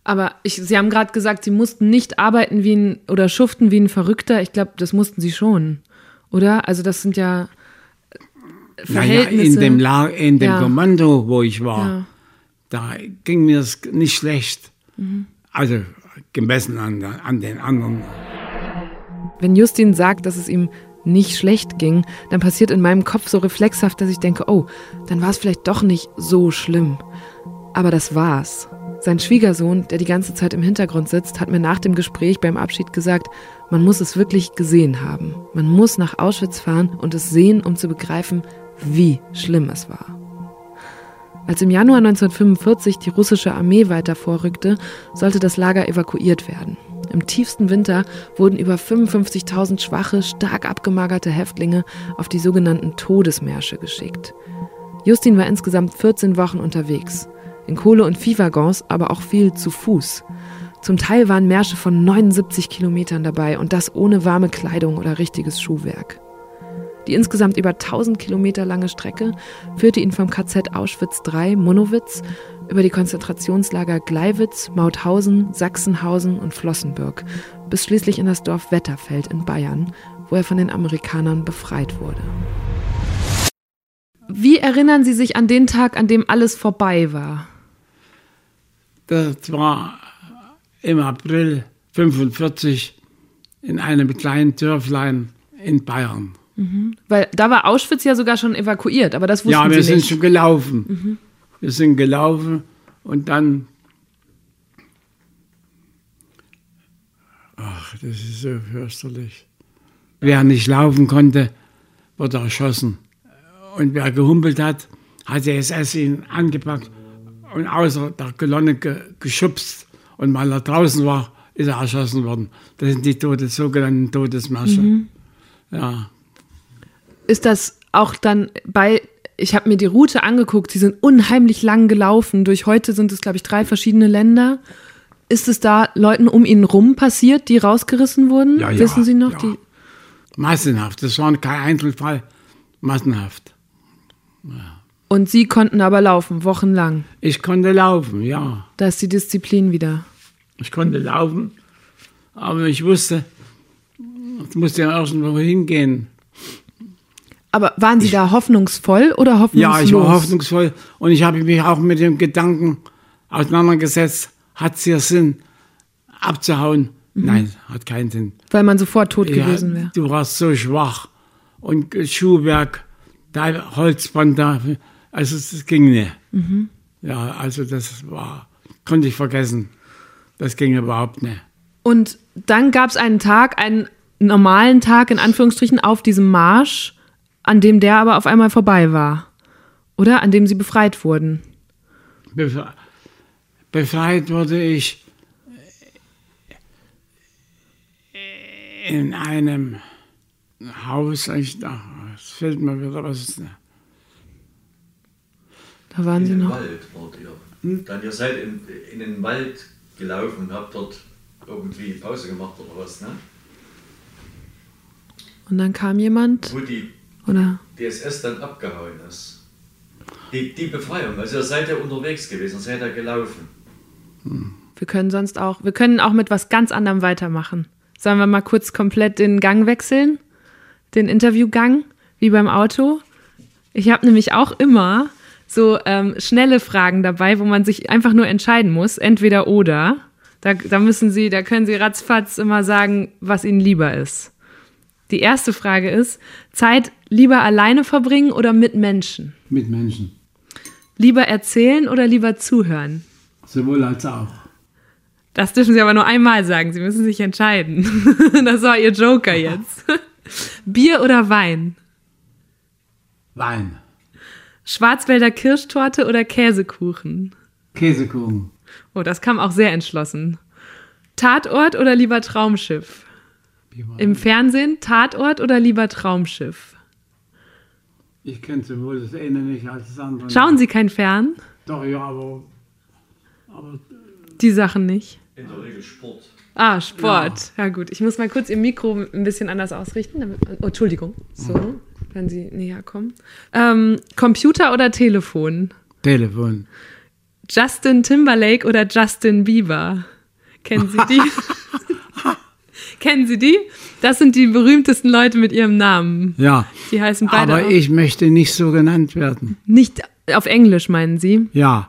Aber ich, Sie haben gerade gesagt, Sie mussten nicht arbeiten wie ein oder schuften wie ein Verrückter. Ich glaube, das mussten Sie schon, oder? Also das sind ja Verhältnisse. Naja, in dem, La in dem ja. Kommando, wo ich war, ja. da ging mir es nicht schlecht. Mhm. Also gemessen an, an den anderen. Wenn Justin sagt, dass es ihm nicht schlecht ging, dann passiert in meinem Kopf so reflexhaft, dass ich denke, oh, dann war es vielleicht doch nicht so schlimm. Aber das war's. Sein Schwiegersohn, der die ganze Zeit im Hintergrund sitzt, hat mir nach dem Gespräch beim Abschied gesagt, man muss es wirklich gesehen haben. Man muss nach Auschwitz fahren und es sehen, um zu begreifen, wie schlimm es war. Als im Januar 1945 die russische Armee weiter vorrückte, sollte das Lager evakuiert werden. Im tiefsten Winter wurden über 55.000 schwache, stark abgemagerte Häftlinge auf die sogenannten Todesmärsche geschickt. Justin war insgesamt 14 Wochen unterwegs. In Kohle- und Viehwaggons, aber auch viel zu Fuß. Zum Teil waren Märsche von 79 Kilometern dabei und das ohne warme Kleidung oder richtiges Schuhwerk. Die insgesamt über 1000 Kilometer lange Strecke führte ihn vom KZ Auschwitz III Monowitz über die Konzentrationslager Gleiwitz, Mauthausen, Sachsenhausen und Flossenbürg bis schließlich in das Dorf Wetterfeld in Bayern, wo er von den Amerikanern befreit wurde. Wie erinnern Sie sich an den Tag, an dem alles vorbei war? Das war im April 1945 in einem kleinen Dörflein in Bayern. Mhm. Weil da war Auschwitz ja sogar schon evakuiert, aber das wussten Sie nicht. Ja, wir sind schon gelaufen. Mhm. Wir sind gelaufen und dann. Ach, das ist so fürchterlich. Wer nicht laufen konnte, wurde erschossen. Und wer gehumpelt hat, hat die SS ihn angepackt und außer der Kolonne ge geschubst. Und weil er draußen war, ist er erschossen worden. Das sind die Todes, sogenannten Todesmärsche. Mhm. Ja ist das auch dann bei, ich habe mir die Route angeguckt, sie sind unheimlich lang gelaufen. Durch heute sind es, glaube ich, drei verschiedene Länder. ist es da Leuten um ihn rum passiert, die rausgerissen wurden? Ja, ja, Wissen Sie noch? ja. Die, Massenhaft. Das war kein Einzelfall. Massenhaft. und Sie konnten aber laufen, wochenlang. Ich konnte laufen, ja. Da ist die Disziplin wieder. Ich konnte laufen, aber ich wusste, ich musste ja irgendwo hingehen. Aber waren Sie da hoffnungsvoll oder hoffnungslos? Ja, ich war hoffnungsvoll und ich habe mich auch mit dem Gedanken auseinandergesetzt, hat es hier Sinn, abzuhauen? Nein, hat keinen Sinn. Weil man sofort tot Ja, gewesen wäre. du warst so schwach und Schuhwerk, da Holzband da, also es ging nicht. Mhm. Ja, also das war, konnte ich vergessen. Das ging überhaupt nicht. Und dann gab es einen Tag, einen normalen Tag in Anführungsstrichen auf diesem Marsch, an dem der aber auf einmal vorbei war. Oder? An dem Sie befreit wurden. Befre befreit wurde ich in einem Haus, ich, ach, es fällt mir wieder was. Da waren Sie in den noch. Wald wart ihr. Dann ihr seid in, in den Wald gelaufen und habt dort irgendwie Pause gemacht oder was, ne? Und dann kam jemand, Wo die oder? DSS dann abgehauen ist. Die, die Befreiung, also ihr seid ja unterwegs gewesen, seid ja gelaufen. Wir können sonst auch, wir können auch mit was ganz anderem weitermachen. Sollen wir mal kurz komplett den Gang wechseln? Den Interviewgang, wie beim Auto? Ich habe nämlich auch immer so ähm, schnelle Fragen dabei, wo man sich einfach nur entscheiden muss, entweder oder. Da, da müssen Sie, da können Sie ratzfatz immer sagen, was Ihnen lieber ist. Die erste Frage ist: Zeit lieber alleine verbringen oder mit Menschen? Mit Menschen. Lieber erzählen oder lieber zuhören? Sowohl als auch. Das dürfen Sie aber nur einmal sagen. Sie müssen sich entscheiden. (laughs) Das war Ihr Joker jetzt. (laughs) Bier oder Wein? Wein. Schwarzwälder Kirschtorte oder Käsekuchen? Käsekuchen. Oh, das kam auch sehr entschlossen. Tatort oder lieber Traumschiff? Im Fernsehen Tatort oder lieber Traumschiff? Ich kenne sowohl das eine nicht als das andere. Schauen Sie kein Fern? Doch, ja, aber, aber Die Sachen nicht. In der Regel Sport. Ah, Sport. Ja. gut. Ich muss mal kurz Ihr Mikro ein bisschen anders ausrichten. Damit, oh, Entschuldigung. So, wenn Sie näher kommen. Ähm, Computer oder Telefon? Telefon. Justin Timberlake oder Justin Bieber? Kennen Sie die? (laughs) Kennen Sie die? Das sind die berühmtesten Leute mit ihrem Namen. Ja. Die heißen beide Aber auch. ich möchte nicht so genannt werden. nicht auf Englisch meinen Sie? Ja.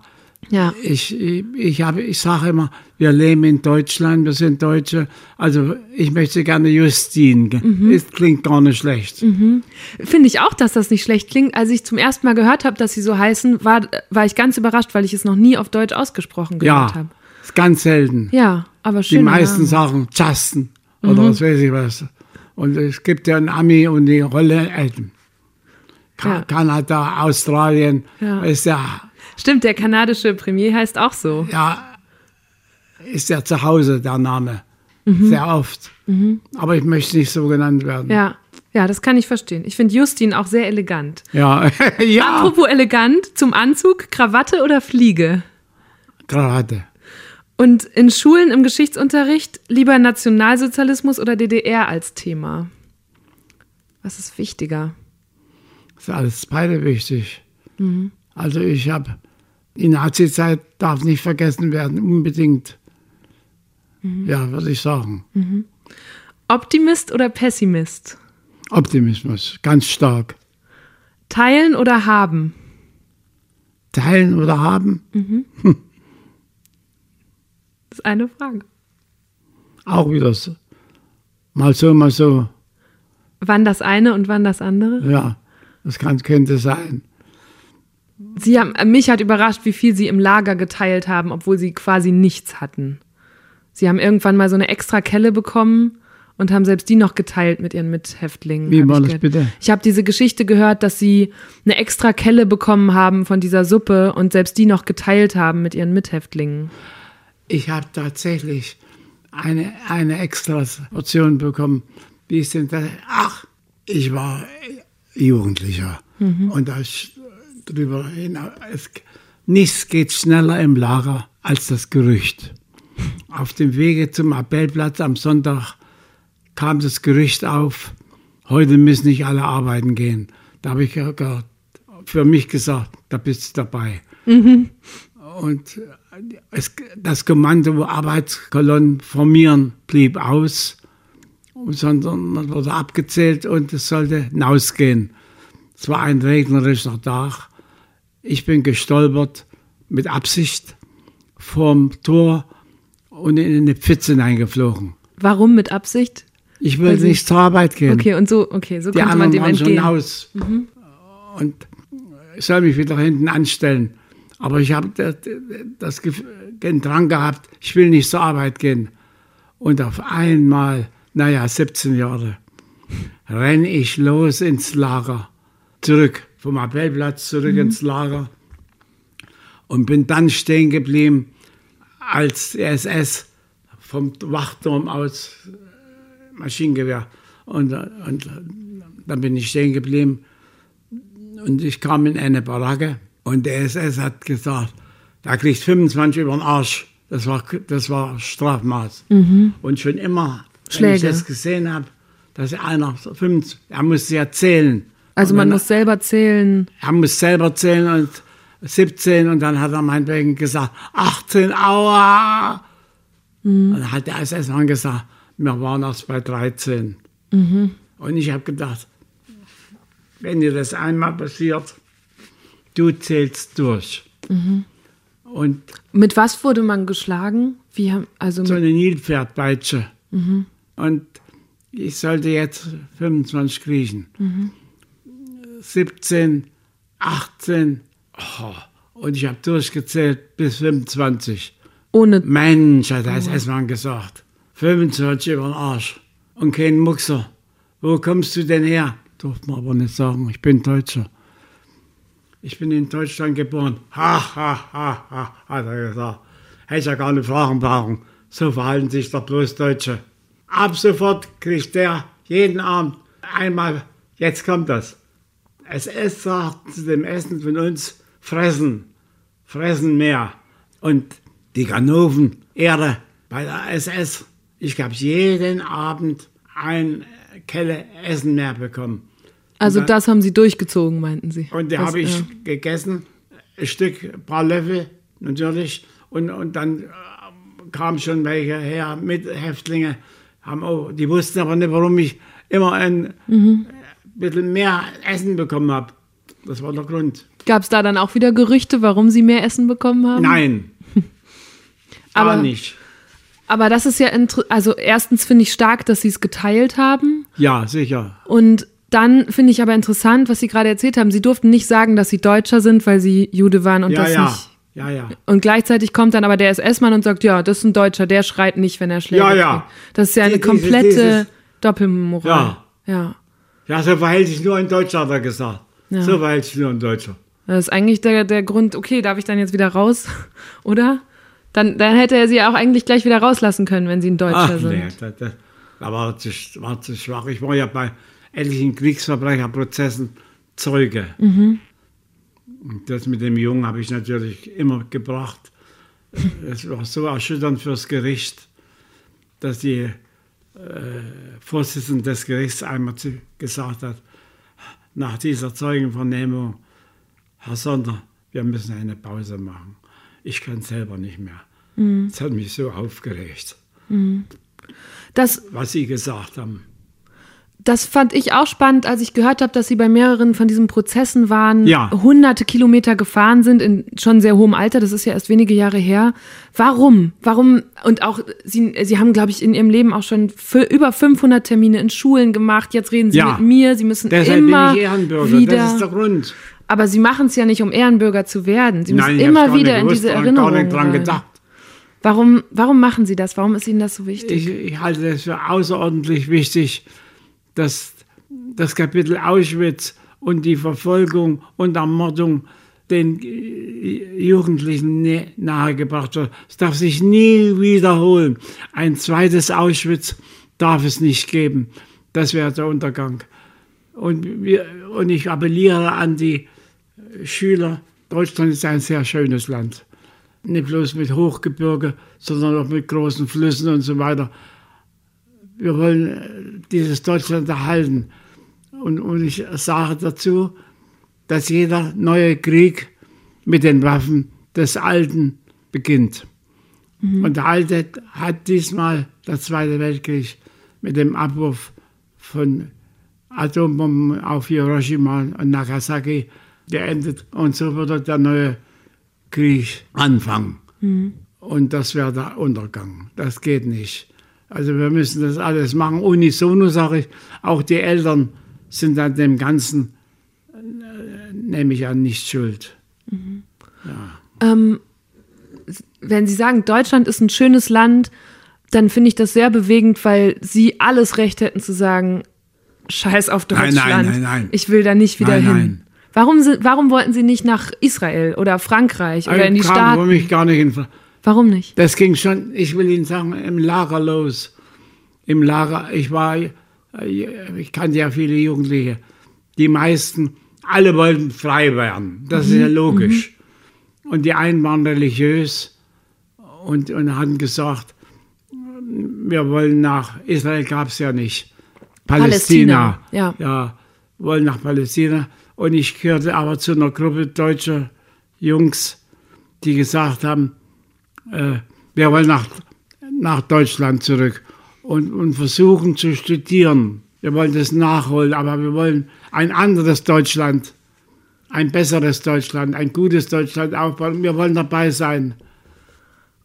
Ja. Ich, ich, ich, habe, ich sage immer, wir leben in Deutschland, wir sind Deutsche. Also ich möchte gerne Justine. Mhm. Es klingt gar nicht schlecht. Finde ich auch, dass das nicht schlecht klingt. Als ich zum ersten Mal gehört habe, dass sie so heißen, war, war ich ganz überrascht, weil ich es noch nie auf Deutsch ausgesprochen gehört Ja, habe. ist ganz selten. Ja, aber Die schön. meisten sagen Justin oder was weiß ich was. Und es gibt ja einen Ami und die Rolle Elton. Ka Ja. Kanada, Australien, Ja. ist ja, Stimmt, der kanadische Premier heißt auch so. ja, ist ja zu Hause der Name. Mhm. Sehr oft. Aber ich möchte nicht so genannt werden. Ja, ja, das kann ich verstehen. Ich finde Justin auch sehr elegant. Ja, (laughs) ja. Apropos elegant, zum Anzug, Krawatte oder Fliege? Krawatte. Und in Schulen im Geschichtsunterricht lieber Nationalsozialismus oder DDR als Thema? Was ist wichtiger? ist alles beide wichtig. Mhm. Also ich habe, die Nazi-Zeit darf nicht vergessen werden, unbedingt. Mhm. Ja, würde ich sagen. Optimist oder Pessimist? Optimismus, ganz stark. Teilen oder haben? Teilen oder haben, Das ist eine Frage. auch wieder so. Mal so, mal so. Wann das eine und wann das andere? Ja, das kann, könnte sein. Sie haben, mich hat überrascht, wie viel Sie im Lager geteilt haben, obwohl Sie quasi nichts hatten. Sie haben irgendwann mal so eine extra Kelle bekommen und haben selbst die noch geteilt mit Ihren Mithäftlingen. Wie war das bitte? Ich habe diese Geschichte gehört, dass Sie eine extra Kelle bekommen haben von dieser Suppe und selbst die noch geteilt haben mit Ihren Mithäftlingen. Ich habe tatsächlich eine, eine extra Portion bekommen. Wie ist denn das? Ach, ich war Jugendlicher. Und da drüber hinaus, es, nichts geht schneller im Lager als das Gerücht. Auf dem Wege zum Appellplatz am Sonntag kam das Gerücht auf, heute müssen nicht alle arbeiten gehen. Da habe ich für mich gesagt, da bist du dabei. Mhm. Und es, das Kommando Arbeitskolonnen formieren blieb aus, sondern man wurde abgezählt und es sollte hinausgehen. Es war ein regnerischer Tag. Ich bin gestolpert mit Absicht vorm Tor und in eine Pfütze hineingeflogen. Warum mit Absicht? Ich wollte nicht zur Arbeit gehen. Okay, und so, okay, so Die konnte man dem waren schon entgehen. aus. Und ich soll mich wieder hinten anstellen. Aber ich habe das, das den Drang gehabt, ich will nicht zur Arbeit gehen. Und auf einmal, naja, 17 Jahre, renne ich los ins Lager. Zurück, vom Appellplatz zurück ins Lager. Und bin dann stehen geblieben, als der SS vom Wachturm aus äh, Maschinengewehr. Und, äh, und dann bin ich stehen geblieben und ich kam in eine Baracke und der SS hat gesagt, da kriegst 25 über den Arsch. Das war, das war Strafmaß. Und schon immer, wenn Schläge. ich das gesehen habe, dass einer so 25, er musste ja zählen. Also man dann- muss selber zählen. er muss selber zählen und 17 und dann hat er meinetwegen gesagt, 18, aua. Und dann hat der SS-Mann gesagt, wir waren erst bei 13. Und ich habe gedacht, wenn dir das einmal passiert, du zählst durch. Und Mit was wurde man geschlagen? Wie also so eine Nilpferdpeitsche. Und ich sollte jetzt 25 kriechen. 17, 18, oh, und ich habe durchgezählt bis 25. ohne. Mensch, hat der SS-Mann gesagt. 25 über den Arsch. Und kein Muxer. Wo kommst du denn her? Durfte man aber nicht sagen. Ich bin Deutscher. Ich bin in Deutschland geboren. Ha, ha, ha, ha, hat er gesagt. Hätte ja gar nicht fragen brauchen. So verhalten sich doch bloß Deutsche. Ab sofort kriegt der jeden Abend einmal, jetzt kommt das. SS sagt zu dem Essen von uns, fressen, fressen mehr. Und die Ganoven, Ehre bei der SS. Ich habe jeden Abend ein Kelle Essen mehr bekommen. Also dann- das haben sie durchgezogen, meinten sie. Und die Das, habe ich ja. gegessen, ein Stück, ein paar Löffel natürlich. Und, und dann äh, kamen schon welche her mit Häftlinge. Haben auch, die wussten aber nicht, warum ich immer ein Mhm. äh, bisschen mehr Essen bekommen habe. Das war der Grund. Gab es da dann auch wieder Gerüchte, warum sie mehr Essen bekommen haben? Nein. (laughs) Aber- nicht. Aber das ist ja, also erstens finde ich stark, dass sie es geteilt haben. Ja, sicher. Und dann finde ich aber interessant, was Sie gerade erzählt haben. Sie durften nicht sagen, dass Sie Deutscher sind, weil Sie Jude waren und Ja, das ja. nicht. Ja, ja. Und gleichzeitig kommt dann aber der SS-Mann und sagt, ja, das ist ein Deutscher, der schreit nicht, wenn er schlägt. Ja, ja. Das ist ja eine dieses- komplette dieses- Doppelmoral. Ja. Ja, so verhält sich nur ein Deutscher, hat er gesagt. So verhält sich nur ein Deutscher. Das ist eigentlich der, der Grund, okay, darf ich dann jetzt wieder raus? (laughs) Oder? Dann, dann hätte er sie auch eigentlich gleich wieder rauslassen können, wenn sie ein Deutscher Ach, sind. nee, da, da, da war, zu, war zu schwach. Ich war ja bei etlichen Kriegsverbrecherprozessen Zeuge. Und das mit dem Jungen habe ich natürlich immer gebracht. Es war so erschütternd fürs Gericht, dass die äh, Vorsitzende des Gerichts einmal gesagt hat, nach dieser Zeugenvernehmung, Herr Sonder, wir müssen eine Pause machen. Ich kann selber nicht mehr. Das hat mich so aufgeregt Das, was Sie gesagt haben. Das fand ich auch spannend, als ich gehört habe, dass Sie bei mehreren von diesen Prozessen waren, Ja. hunderte Kilometer gefahren sind, in schon sehr hohem Alter, das ist ja erst wenige Jahre her. Warum? Warum? Und auch, Sie, Sie haben, glaube ich, in Ihrem Leben auch schon über 500 Termine in Schulen gemacht. Jetzt reden Sie Ja. mit mir, Sie müssen Deshalb immer bin ich Ehrenbürger. wieder... Das ist der Grund. Aber Sie machen es ja nicht, um Ehrenbürger zu werden. Sie müssen Nein, ich immer gar wieder nicht in diese gar Erinnerung nicht dran gedacht. Warum, warum machen Sie das? Warum ist Ihnen das so wichtig? Ich, ich halte es für außerordentlich wichtig, dass das Kapitel Auschwitz und die Verfolgung und Ermordung den äh, Jugendlichen nä- nahegebracht wird. Es darf sich nie wiederholen. Ein zweites Auschwitz darf es nicht geben. Das wäre der Untergang. Und, wir, und ich appelliere an die Schüler, Deutschland ist ein sehr schönes Land. nicht bloß mit Hochgebirge, sondern auch mit großen Flüssen und so weiter. Wir wollen äh, dieses Deutschland erhalten. Und, und ich sage dazu, dass jeder neue Krieg mit den Waffen des Alten beginnt. Mhm. Und der Alte hat diesmal der Zweite Weltkrieg mit dem Abwurf von Atombomben auf Hiroshima und Nagasaki geendet. Und so würde der neue Krieg anfangen. Mhm. Und das wäre der Untergang. Das geht nicht. Also wir müssen das alles machen. Unisono sage ich, auch die Eltern sind an dem Ganzen, äh, nehme ich an, nicht schuld. Mhm. Ja. Ähm, wenn Sie sagen, Deutschland ist ein schönes Land, dann finde ich das sehr bewegend, weil Sie alles Recht hätten zu sagen, scheiß auf Deutschland. Nein, nein, nein, nein. Ich will da nicht wieder nein, hin. Nein. Warum, warum wollten Sie nicht nach Israel oder Frankreich oder in die kam Staaten? mich gar nicht in Warum nicht? Das ging schon, ich will Ihnen sagen, im Lager los. Im Lager, ich war, ich kannte ja viele Jugendliche. Die meisten, alle wollten frei werden. Das mhm. ist ja mhm. logisch. Mhm. Und die einen waren religiös und, und hatten gesagt, wir wollen nach, Israel gab es ja nicht. Palästina. Palästina. Ja. ja, wollen nach Palästina. Und ich gehörte aber zu einer Gruppe deutscher Jungs, die gesagt haben, äh, wir wollen nach, nach Deutschland zurück und, und versuchen zu studieren. Wir wollen das nachholen, aber wir wollen ein anderes Deutschland, ein besseres Deutschland, ein gutes Deutschland aufbauen. Wir wollen dabei sein.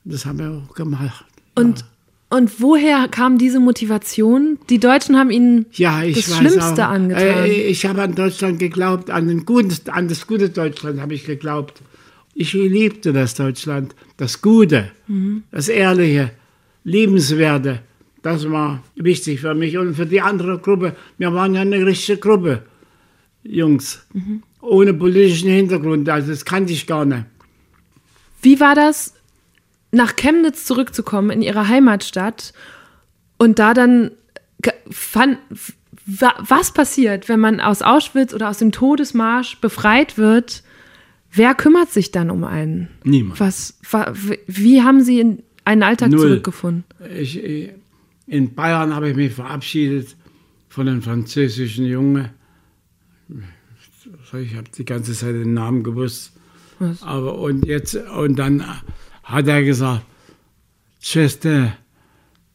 Das haben wir auch gemacht. Und ja. Und woher kam diese Motivation? Die Deutschen haben ihnen ja, das Schlimmste auch. angetan. Äh, ich habe an Deutschland geglaubt, an, guten, an das gute Deutschland habe ich geglaubt. Ich liebte das Deutschland, das Gute, mhm. das Ehrliche, Liebenswerte. Das war wichtig für mich und für die andere Gruppe. Wir waren ja eine richtige Gruppe, Jungs, mhm. ohne politischen Hintergrund. Also das kannte ich gar nicht. Wie war das nach Chemnitz zurückzukommen, in ihre Heimatstadt und da dann fand, was passiert, wenn man aus Auschwitz oder aus dem Todesmarsch befreit wird? Wer kümmert sich dann um einen? Niemand. Was, wie haben Sie in einen Alltag Null. zurückgefunden? Ich, in Bayern habe ich mich verabschiedet von einem französischen Junge. Ich habe die ganze Zeit den Namen gewusst. Was? Aber und jetzt und dann hat er gesagt, Chester,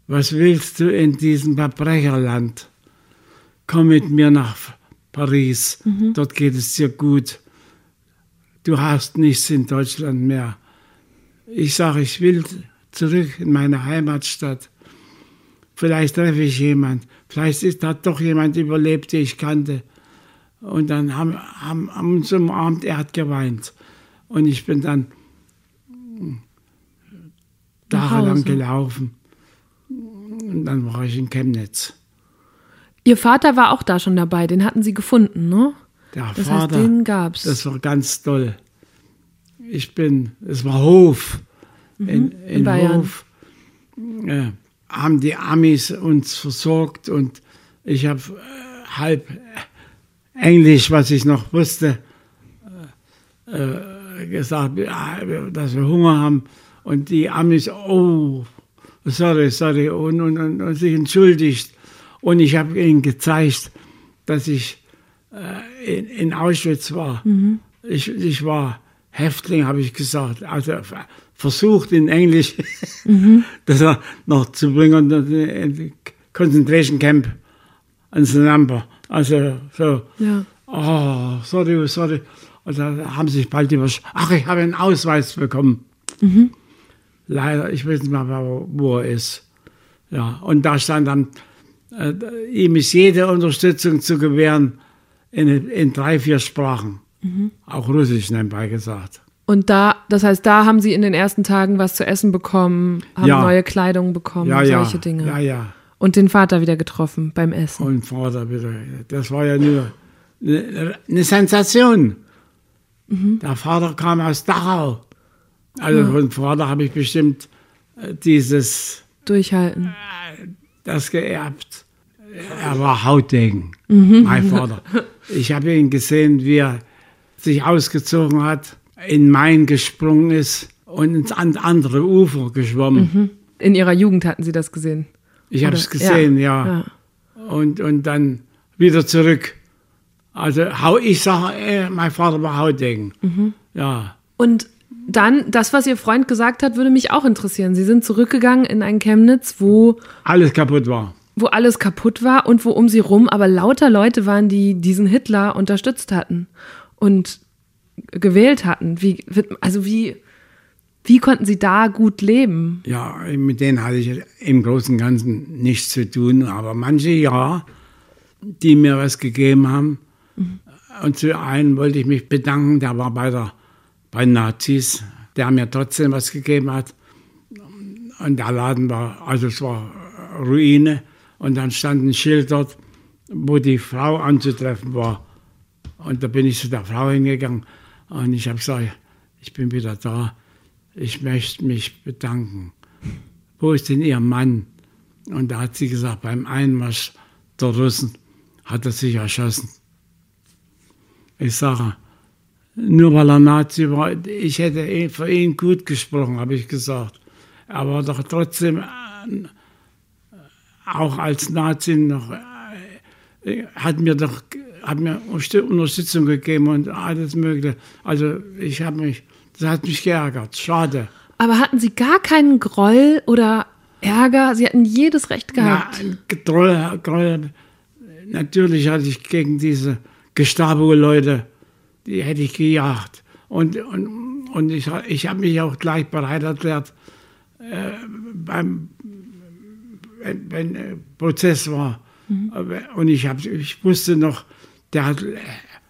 was willst du in diesem Verbrecherland? Komm mit mir nach Paris, mhm. dort geht es dir gut. Du hast nichts in Deutschland mehr. Ich sage, ich will zurück in meine Heimatstadt. Vielleicht treffe ich jemand. Vielleicht ist da doch jemand überlebt, den ich kannte. Und dann haben, haben, haben uns umarmt, er hat geweint. Und ich bin dann tagelang gelaufen. Und dann war ich in Chemnitz. Ihr Vater war auch da schon dabei, den hatten Sie gefunden, ne? Der das Vater, heißt, den gab's. Das war ganz toll. Ich bin, es war Hof. Mhm, in, in, in, Bayern. Hof äh, haben die Amis uns versorgt und ich habe äh, halb Englisch, was ich noch wusste, äh, äh gesagt, dass wir Hunger haben. Und die Amis, oh, sorry, sorry, und, und, und, und sich entschuldigt. Und ich habe ihnen gezeigt, dass ich in, in, Auschwitz war. Mhm. Ich, ich war Häftling, habe ich gesagt. Also versucht in Englisch mhm. (laughs) das noch zu bringen. Und, Concentration Camp ans Number. Also so, ja. oh, sorry, sorry. Und da haben sich bald über, ach, ich habe einen Ausweis bekommen. Mhm leider, ich weiß nicht mehr, wo er ist. Ja, und da stand dann, äh, ihm ist jede Unterstützung zu gewähren in, in drei, vier Sprachen. Mhm. Auch Russisch nebenbei gesagt. Und da, das heißt, da haben Sie in den ersten Tagen was zu essen bekommen, haben ja. neue Kleidung bekommen, ja, solche ja. Dinge. Ja, ja. Und den Vater wieder getroffen beim Essen. Und Vater wieder. Das war ja nur eine, eine Sensation. Mhm. Der Vater kam aus Dachau. Also ja. von Vater habe ich bestimmt äh, dieses Durchhalten. Äh, das geerbt. Er war hautdegen, mhm. mein Vater. Ich habe ihn gesehen, wie er sich ausgezogen hat, in Main gesprungen ist und ins andere Ufer geschwommen. Mhm. In Ihrer Jugend hatten Sie das gesehen? Ich habe es gesehen, ja. ja. Und, und dann wieder zurück. Also ich sage, äh, mein Vater war Haudegen. Mhm. Ja. Und dann, das, was Ihr Freund gesagt hat, würde mich auch interessieren. Sie sind zurückgegangen in ein Chemnitz, wo alles kaputt war. Wo alles kaputt war und wo um sie rum aber lauter Leute waren, die diesen Hitler unterstützt hatten und gewählt hatten. Wie, also wie, wie konnten Sie da gut leben? Ja, mit denen hatte ich im Großen und Ganzen nichts zu tun, aber manche ja, die mir was gegeben haben. Mhm. Und zu einem wollte ich mich bedanken, der war bei, der, bei Nazis, der mir trotzdem was gegeben hat. Und der Laden war, also es war Ruine. Und dann stand ein Schild dort, wo die Frau anzutreffen war. Und da bin ich zu der Frau hingegangen und ich habe gesagt, ich bin wieder da ich möchte mich bedanken. Wo ist denn Ihr Mann? Und da hat sie gesagt, beim Einmarsch der Russen hat er sich erschossen. Ich sage, nur weil er Nazi war, ich hätte für ihn gut gesprochen, habe ich gesagt. Er war doch trotzdem auch als Nazi noch, äh, hat mir doch hat mir Unterstützung gegeben und alles Mögliche. Also ich habe mich das hat mich geärgert. Schade. Aber hatten Sie gar keinen Groll oder Ärger? Sie hatten jedes Recht gehabt. Ja, Groll, Groll. Natürlich hatte ich gegen diese Gestapo-Leute, die hätte ich gejagt. Und, und, und ich, ich habe mich auch gleich bereit erklärt, äh, beim, wenn, wenn äh, Prozess war. Mhm. Und ich, hab, ich wusste noch, der hat äh,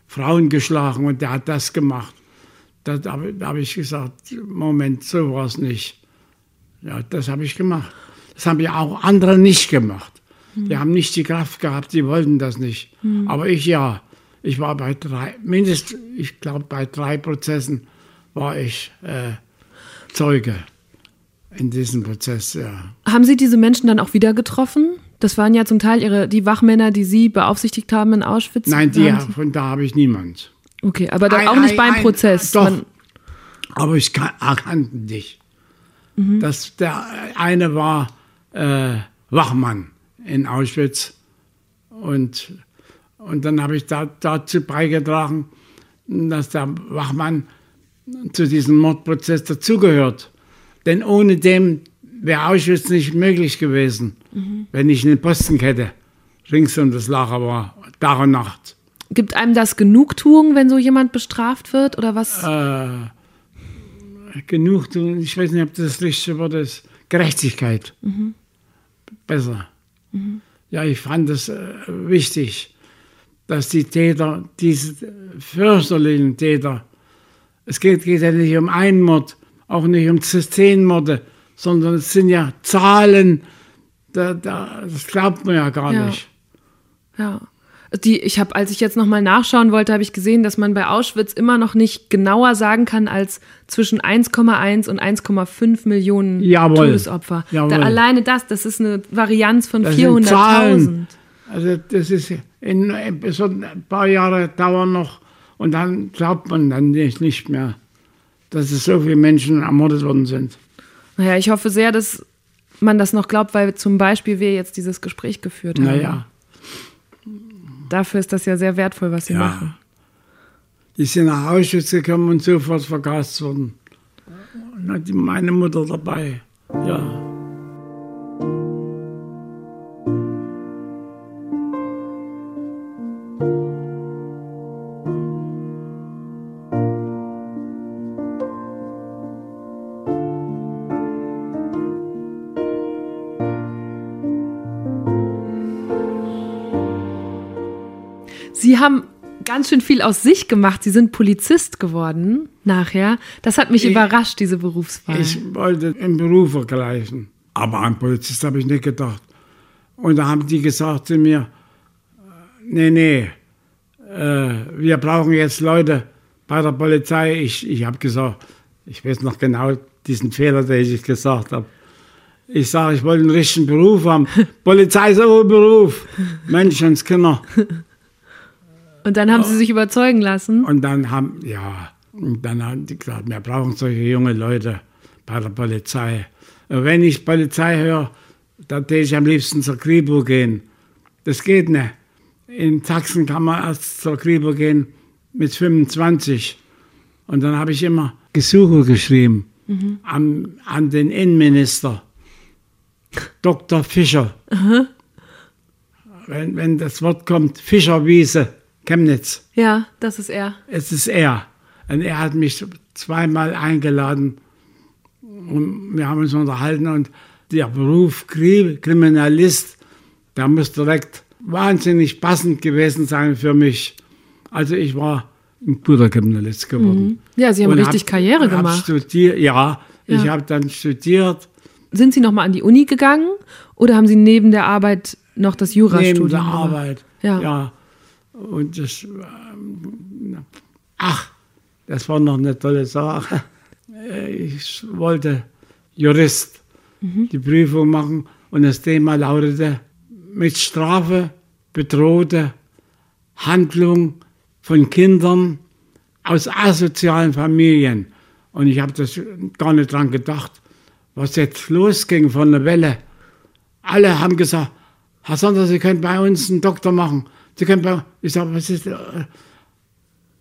Frauen geschlagen und der hat das gemacht. Da, da, da habe ich gesagt, Moment, so war es nicht. Ja, das habe ich gemacht. Das haben ja auch andere nicht gemacht. Mhm. Die haben nicht die Kraft gehabt, die wollten das nicht. Mhm. Aber ich ja. Ich war bei drei, mindestens, ich glaube, bei drei Prozessen war ich äh, Zeuge in diesem Prozess. Ja. Haben Sie diese Menschen dann auch wieder getroffen? Das waren ja zum Teil ihre, die Wachmänner, die Sie beaufsichtigt haben in Auschwitz. Nein, die, von da habe ich niemand. Okay, aber dann ein, auch nicht ein, beim ein, Prozess. Doch, Man aber ich erkannte dich. Mhm. Das, der eine war äh, Wachmann in Auschwitz und, und dann habe ich da, dazu beigetragen, dass der Wachmann zu diesem Mordprozess dazugehört. Denn ohne dem wäre Auschwitz nicht möglich gewesen, mhm. wenn ich eine Postenkette rings um das Lager war, Tag und Nacht. Gibt einem das Genugtuung, wenn so jemand bestraft wird oder was? Äh, Genugtuung, ich weiß nicht, ob das das richtige Wort ist. Gerechtigkeit. Mhm. Besser. Mhm. Ja, ich fand es äh, wichtig, dass die Täter, diese fürchterlichen Täter, es geht, geht ja nicht um einen Mord, auch nicht um zehn Morde, sondern es sind ja Zahlen, da, da, das glaubt man ja gar ja. nicht. Ja die, ich habe, als ich jetzt nochmal nachschauen wollte, habe ich gesehen, dass man bei Auschwitz immer noch nicht genauer sagen kann als zwischen 1,1 und 1,5 Millionen Jawohl. Todesopfer. Jawohl. Da, alleine das, das ist eine Varianz von 400.000. Also das ist in, so ein paar Jahre dauern noch und dann glaubt man dann nicht, nicht mehr, dass es so viele Menschen ermordet worden sind. Naja, ich hoffe sehr, dass man das noch glaubt, weil zum Beispiel wir jetzt dieses Gespräch geführt haben. Naja dafür ist das ja sehr wertvoll, was Sie ja. machen. Die sind nach Auschwitz gekommen und sofort vergast worden. Und hat meine Mutter dabei. Ja. Sie haben ganz schön viel aus sich gemacht. Sie sind Polizist geworden nachher. Das hat mich ich, überrascht, diese Berufswahl. Ich wollte im Beruf vergleichen. Aber an Polizist habe ich nicht gedacht. Und da haben die gesagt zu mir, nee, nee, äh, wir brauchen jetzt Leute bei der Polizei. Ich, ich habe gesagt, ich weiß noch genau diesen Fehler, den ich gesagt habe. Ich sage, ich wollte einen richtigen Beruf haben. (laughs) Polizei ist aber ein Beruf. Menschenskinder. Und dann haben sie sich überzeugen lassen. Und dann haben, ja, und dann haben die gesagt, wir brauchen solche junge Leute. bei der Polizei. Und wenn ich Polizei höre, dann gehe ich am liebsten zur Kripo gehen. Das geht nicht. In Sachsen kann man erst zur Kripo gehen mit 25. Und dann habe ich immer Gesuche geschrieben mhm. an, an den Innenminister, Dr. Fischer. Mhm. Wenn, wenn das Wort kommt, Fischerwiese, Chemnitz. Ja, das ist er. Es ist er. Und er hat mich zweimal eingeladen und wir haben uns unterhalten und der Beruf Kriminalist, der muss direkt wahnsinnig passend gewesen sein für mich. Also ich war ein guter Kriminalist geworden. Mhm. Ja, Sie haben und richtig hab, Karriere gemacht. Studiert, ja, ja, ich habe dann studiert. Sind Sie noch mal an die Uni gegangen oder haben Sie neben der Arbeit noch das Jurastudium Neben der Arbeit, ja. ja. Und das, ähm, ach, das war noch eine tolle Sache. (laughs) Ich wollte Jurist mhm. die Prüfung machen und das Thema lautete mit Strafe bedrohte Handlung von Kindern aus asozialen Familien. Und ich habe das gar nicht dran gedacht, was jetzt losging von der Welle. Alle haben gesagt, Herr Sonder, Sie können bei uns einen Doktor machen. Sie können bei, ich sage, was ist, äh,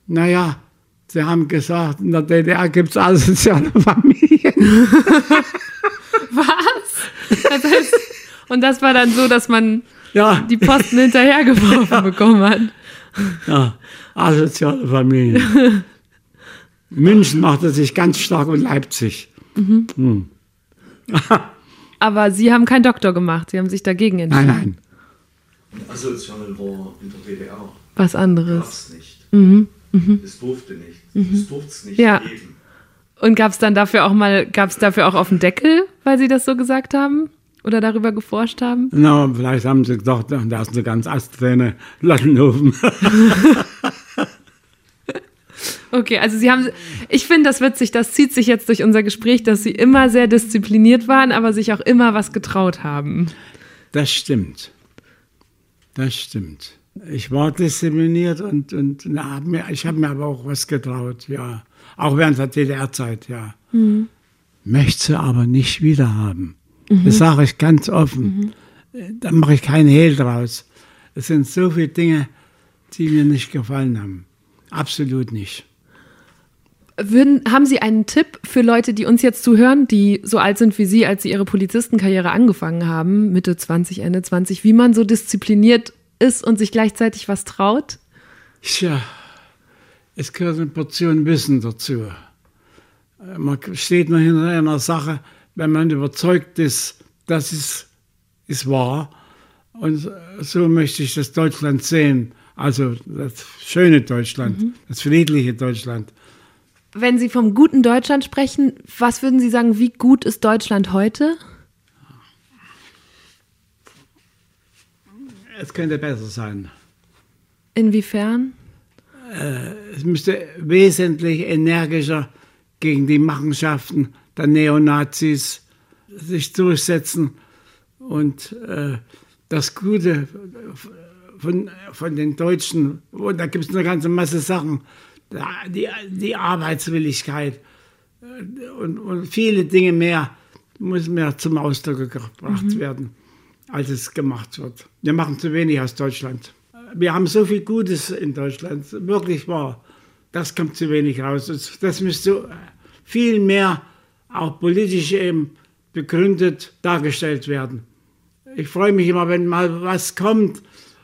naja, Sie haben gesagt, in der DDR gibt es asoziale (laughs) Familien. (laughs) was? Das heißt, und das war dann so, dass man ja. die Posten hinterhergeworfen (laughs) bekommen hat. Ja, asoziale Familien. München machte sich ganz stark und Leipzig. Mhm. Hm. Aber Sie haben keinen Doktor gemacht, Sie haben sich dagegen entschieden. Nein, nein. Asozial war in der DDR. Was anderes. Gab's nicht. Mhm. Mhm. Es durfte nicht. Mhm. Es durfte es nicht ja. geben. Und gab es dann dafür auch mal, gab es dafür auch auf den Deckel, weil Sie das so gesagt haben? Oder darüber geforscht haben? Na, no, vielleicht haben sie gedacht, da ist eine ganz Asträne, Lattenhofen. (laughs) Okay, also Sie haben, ich finde das witzig, das zieht sich jetzt durch unser Gespräch, dass Sie immer sehr diszipliniert waren, aber sich auch immer was getraut haben. Das stimmt. Das stimmt. Ich war diszipliniert und, und na, hab mir, ich habe mir aber auch was getraut, ja. Auch während der DDR-Zeit, ja. Mhm. Möchte aber nicht wieder haben. Mhm. Das sage ich ganz offen. Mhm. Da mache ich keinen Hehl draus. Es sind so viele Dinge, die mir nicht gefallen haben. Absolut nicht. Würden, haben Sie einen Tipp für Leute, die uns jetzt zuhören, die so alt sind wie Sie, als Sie Ihre Polizistenkarriere angefangen haben, Mitte 20, Ende 20, wie man so diszipliniert ist und sich gleichzeitig was traut? Tja, es gehört eine Portion Wissen dazu. Man steht nur hinter einer Sache, wenn man überzeugt ist, das ist, ist wahr. Und so möchte ich das Deutschland sehen. Also das schöne Deutschland, mhm. das friedliche Deutschland. Wenn Sie vom guten Deutschland sprechen, was würden Sie sagen, wie gut ist Deutschland heute? Es könnte besser sein. Inwiefern? Äh, es müsste wesentlich energischer gegen die Machenschaften der Neonazis sich durchsetzen und äh, das Gute von, von den Deutschen, und da gibt es eine ganze Masse Sachen, die, die Arbeitswilligkeit äh, und, und viele Dinge mehr muss mehr zum Ausdruck gebracht mhm. werden, als es gemacht wird. Wir machen zu wenig aus Deutschland. Wir haben so viel Gutes in Deutschland, wirklich wahr. Das kommt zu wenig raus. Das, das müsste viel mehr auch politisch eben begründet dargestellt werden. Ich freue mich immer, wenn mal was kommt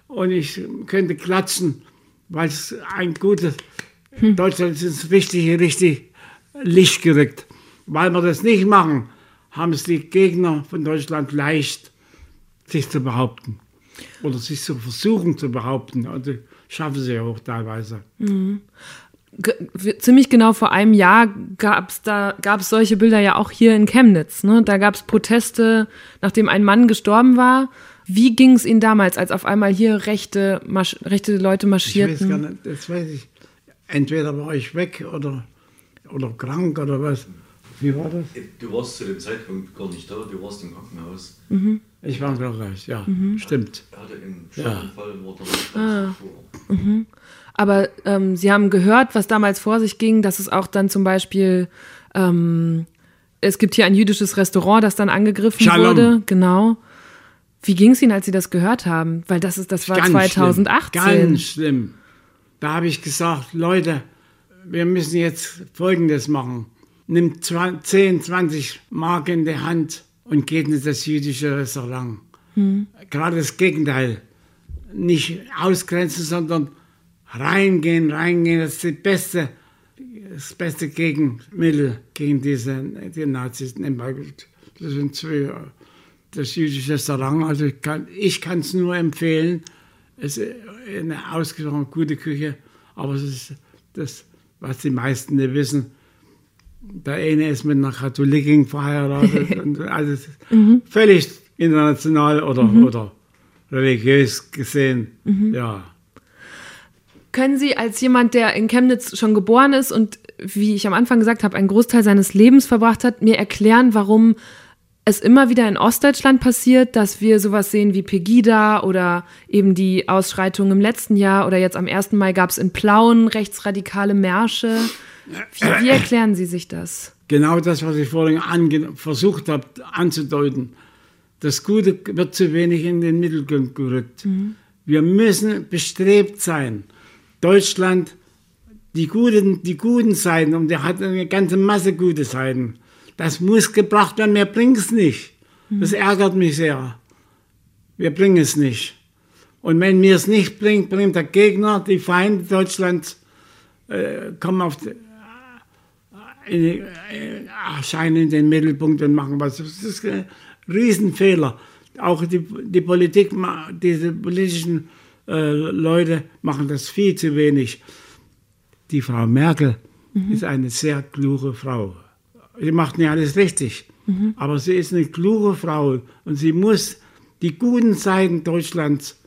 und ich könnte klatschen, weil es ein gutes hm. Deutschland ist ins richtige, richtig Licht gerückt. Weil wir das nicht machen, haben es die Gegner von Deutschland leicht, sich zu behaupten. Oder sich zu versuchen zu behaupten. Also schaffen sie ja auch teilweise. Mhm ziemlich genau vor einem Jahr gab es da gab es solche Bilder ja auch hier in Chemnitz. Ne? Da gab es Proteste, nachdem ein Mann gestorben war. Wie ging es Ihnen damals, als auf einmal hier rechte, rechte Leute marschierten? Ich weiß gar nicht, das weiß ich. Entweder war ich weg oder, oder krank oder was. Wie war das? Du warst zu dem Zeitpunkt gar nicht da, du warst im Krankenhaus. Mhm. Ich war im Krankenhaus, ja, mhm. stimmt. Er hatte einen Schlaganfall, ja. war da ah. Mhm. Aber ähm, Sie haben gehört, was damals vor sich ging, dass es auch dann zum Beispiel ähm, es gibt hier ein jüdisches Restaurant, das dann angegriffen Shalom. wurde. Genau. Wie ging es Ihnen, als Sie das gehört haben? Weil das ist, das war Ganz 2018. Schlimm, ganz schlimm. Da habe ich gesagt, Leute, wir müssen jetzt Folgendes machen. Nimmt 20, 10, 20 Mark in die Hand und geht in das jüdische Restaurant. Gerade das Gegenteil. Nicht ausgrenzen, sondern reingehen, reingehen. Das ist die beste, das beste Gegenmittel gegen diese die Nazis. Das sind zwei, das jüdische Restaurant. Also ich kann es nur empfehlen. Es ist eine ausgesprochen gute Küche, aber es ist das, was die meisten nicht wissen. Der eine ist mit einer Katholikin verheiratet. (laughs) und also ist völlig international oder, oder religiös gesehen. Ja. Können Sie als jemand, der in Chemnitz schon geboren ist und wie ich am Anfang gesagt habe, einen Großteil seines Lebens verbracht hat, mir erklären, warum es immer wieder in Ostdeutschland passiert, dass wir sowas sehen wie Pegida oder eben die Ausschreitungen im letzten Jahr oder jetzt am 1. Mai gab es in Plauen rechtsradikale Märsche. Wie, wie erklären Sie sich das? Genau das, was ich vorhin versucht habe anzudeuten. Das Gute wird zu wenig in den Mittelpunkt gerückt. Wir müssen bestrebt sein, Deutschland die guten, die guten Seiten, und der hat eine ganze Masse gute Seiten, das muss gebracht werden, mehr bringt es nicht. Das ärgert mich sehr. Wir bringen es nicht. Und wenn wir es nicht bringen, bringt der Gegner, die Feinde Deutschlands, äh, kommen auf die, in, äh, erscheinen in den Mittelpunkt und machen was. Das ist ein Riesenfehler. Auch die, die Politik, diese politischen äh, Leute machen das viel zu wenig. Die Frau Merkel ist eine sehr kluge Frau. Sie macht nicht alles richtig, aber sie ist eine kluge Frau und sie muss die guten Seiten Deutschlands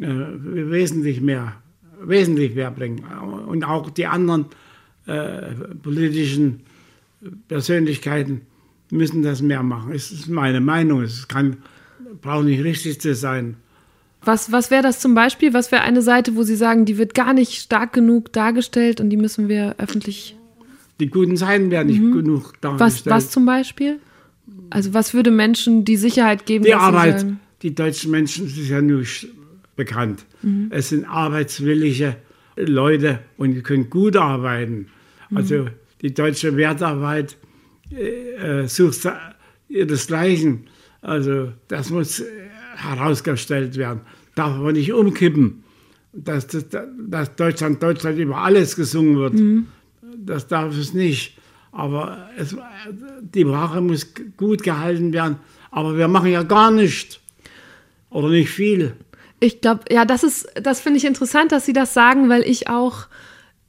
äh, wesentlich mehr, wesentlich mehr bringen. Und auch die anderen äh, politischen Persönlichkeiten müssen das mehr machen. Es ist meine Meinung. Es kann, braucht nicht richtig zu sein. Was, was wäre das zum Beispiel? Was wäre eine Seite, wo Sie sagen, die wird gar nicht stark genug dargestellt und die müssen wir öffentlich. Die guten Seiten werden nicht genug Was, dargestellt. was zum Beispiel? Also, was würde Menschen die Sicherheit geben, Die dass sie Arbeit, sagen, die deutschen Menschen ist ja nur bekannt. Mhm. Es sind arbeitswillige Leute und die können gut arbeiten. Mhm. Also die deutsche Wertarbeit äh, äh, sucht ihresgleichen. Also das muss äh, herausgestellt werden. Darf aber nicht umkippen, dass, das, dass Deutschland, Deutschland über alles gesungen wird. Mhm. Das darf es nicht. Aber es, die Wache muss gut gehalten werden. Aber wir machen ja gar nichts. Oder nicht viel. Ich glaube, ja, das ist, das finde ich interessant, dass Sie das sagen, weil ich auch,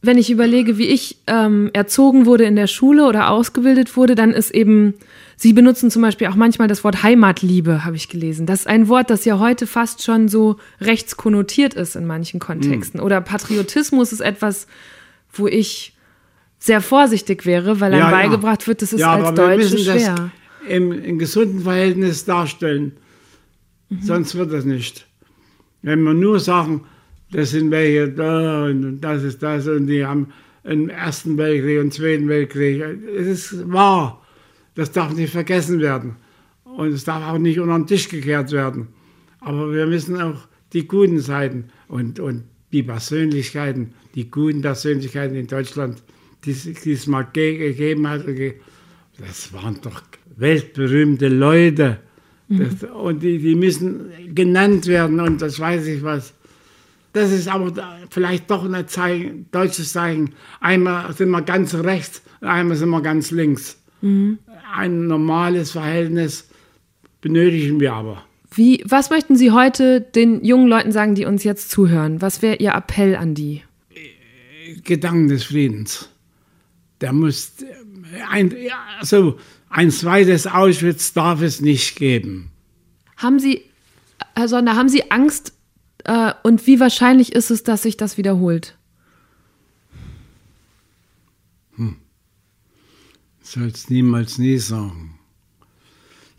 wenn ich überlege, wie ich ähm, erzogen wurde in der Schule oder ausgebildet wurde, dann ist eben, Sie benutzen zum Beispiel auch manchmal das Wort Heimatliebe, habe ich gelesen. Das ist ein Wort, das ja heute fast schon so rechtskonnotiert ist in manchen Kontexten. Oder Patriotismus ist etwas, wo ich sehr vorsichtig wäre, weil einem beigebracht wird, das ist ja, als Deutsche schwer. das im, im gesunden Verhältnis darstellen. Mhm. Sonst wird das nicht. Wenn wir nur sagen, das sind welche da und das ist das und die haben einen Ersten Weltkrieg und Zweiten Weltkrieg. Es ist wahr. Das darf nicht vergessen werden. Und es darf auch nicht unter den Tisch gekehrt werden. Aber wir müssen auch die guten Seiten und, und die Persönlichkeiten, die guten Persönlichkeiten in Deutschland, diesmal ge gegeben hat, das waren doch weltberühmte Leute. Das, und die, die müssen genannt werden und das weiß ich was. Das ist aber vielleicht doch ein Zeichen, deutsches Zeichen. Einmal sind wir ganz rechts, einmal sind wir ganz links. Ein normales Verhältnis benötigen wir aber. Wie, was möchten Sie heute den jungen Leuten sagen, die uns jetzt zuhören? Was wäre Ihr Appell an die? Gedanken des Friedens. Der muss ein, ja, also ein zweites Auschwitz darf es nicht geben. Haben Sie, Herr Sonder, haben Sie Angst äh, und wie wahrscheinlich ist es, dass sich das wiederholt? Soll es niemals nie sagen.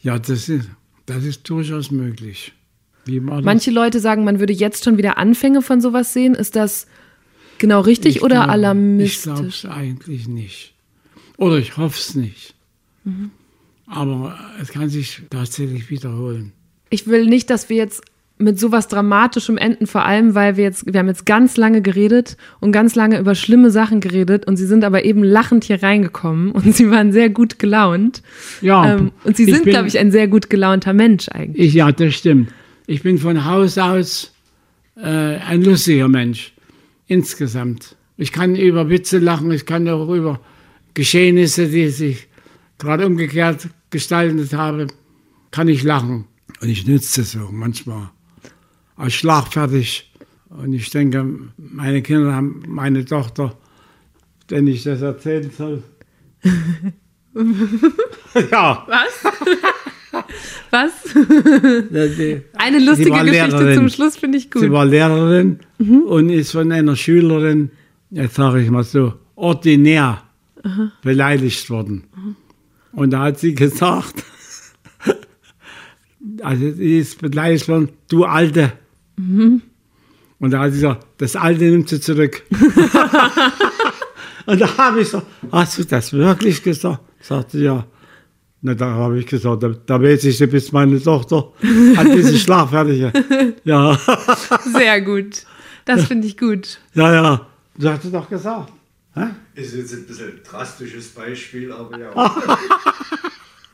Ja, das ist, das ist durchaus möglich. Manche Leute sagen, man würde jetzt schon wieder Anfänge von sowas sehen. Ist das genau richtig Ich oder glaub- Ich alarmistisch? glaube es eigentlich nicht. Oder ich hoffe es nicht. Mhm. Aber es kann sich tatsächlich wiederholen. Ich will nicht, dass wir jetzt mit sowas Dramatischem enden, vor allem, weil wir jetzt, wir haben jetzt ganz lange geredet und ganz lange über schlimme Sachen geredet und sie sind aber eben lachend hier reingekommen und sie waren sehr gut gelaunt. Ja. Ähm, und sie sind, glaube ich, ein sehr gut gelaunter Mensch eigentlich. Ich, ja, das stimmt. Ich bin von Haus aus äh, ein lustiger Mensch. Insgesamt. Ich kann über Witze lachen, ich kann auch über Geschehnisse, die sich gerade umgekehrt gestaltet haben, kann ich lachen. Und ich nütze es so manchmal als schlagfertig. Und ich denke, meine Kinder haben, meine Tochter, wenn ich das erzählen soll. (laughs) ja. Was? (laughs) Was? Eine lustige Geschichte Lehrerin. zum Schluss finde ich gut. Sie war Lehrerin und ist von einer Schülerin, jetzt sage ich mal so, ordinär beleidigt worden. Und da hat sie gesagt, (laughs) also sie ist beleidigt worden, du Alte. Und da hat sie gesagt, das Alte nimmt sie zurück. (laughs) (laughs) und da habe ich gesagt, hast du das wirklich gesagt? Sagte ja. Na, da habe ich gesagt, da, da weiß ich, du bist meine Tochter, hat diese (laughs) Schlaffertige. Ja, Sehr gut. Das finde ich gut. ja, ja. Du hast es doch gesagt. Hä? Ist jetzt ein bisschen ein drastisches Beispiel, aber ja. (laughs)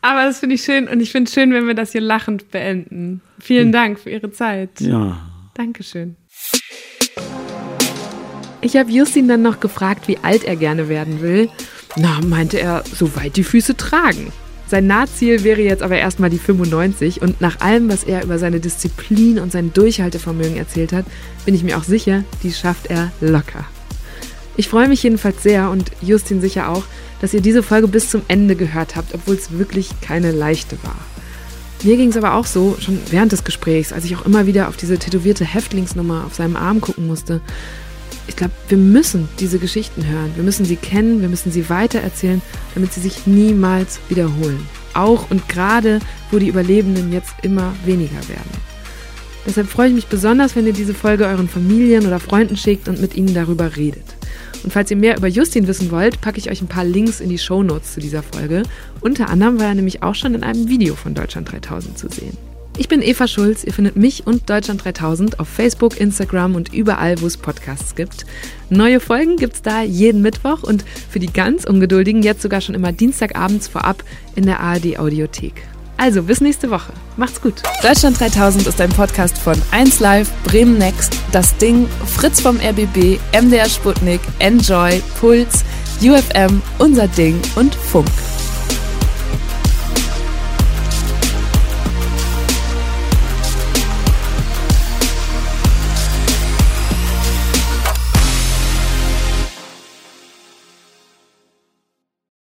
Aber das finde ich schön und ich finde es schön, wenn wir das hier lachend beenden. Vielen Dank für Ihre Zeit. Ja. Dankeschön. Ich habe Justin dann noch gefragt, wie alt er gerne werden will. Na, meinte er, soweit die Füße tragen. Sein Nahziel wäre jetzt aber erstmal die 95 und nach allem, was er über seine Disziplin und sein Durchhaltevermögen erzählt hat, bin ich mir auch sicher, die schafft er locker. Ich freue mich jedenfalls sehr und Justin sicher auch, dass ihr diese Folge bis zum Ende gehört habt, obwohl es wirklich keine leichte war. Mir ging es aber auch so, schon während des Gesprächs, als ich auch immer wieder auf diese tätowierte Häftlingsnummer auf seinem Arm gucken musste. Ich glaube, wir müssen diese Geschichten hören. Wir müssen sie kennen, wir müssen sie weitererzählen, damit sie sich niemals wiederholen. Auch und gerade, wo die Überlebenden jetzt immer weniger werden. Deshalb freue ich mich besonders, wenn ihr diese Folge euren Familien oder Freunden schickt und mit ihnen darüber redet. Und falls ihr mehr über Justin wissen wollt, packe ich euch ein paar Links in die Shownotes zu dieser Folge. Unter anderem war er nämlich auch schon in einem Video von Deutschland 3000 zu sehen. Ich bin Eva Schulz. Ihr findet mich und Deutschland 3000 auf Facebook, Instagram und überall, wo es Podcasts gibt. Neue Folgen gibt's da jeden Mittwoch und für die ganz Ungeduldigen jetzt sogar schon immer Dienstagabends vorab in der ARD Audiothek. Also bis nächste Woche. Macht's gut. Deutschland 3000 ist ein Podcast von 1Live, Bremen Next, Das Ding, Fritz vom RBB, MDR Sputnik, Enjoy, Puls, UFM, Unser Ding und Funk.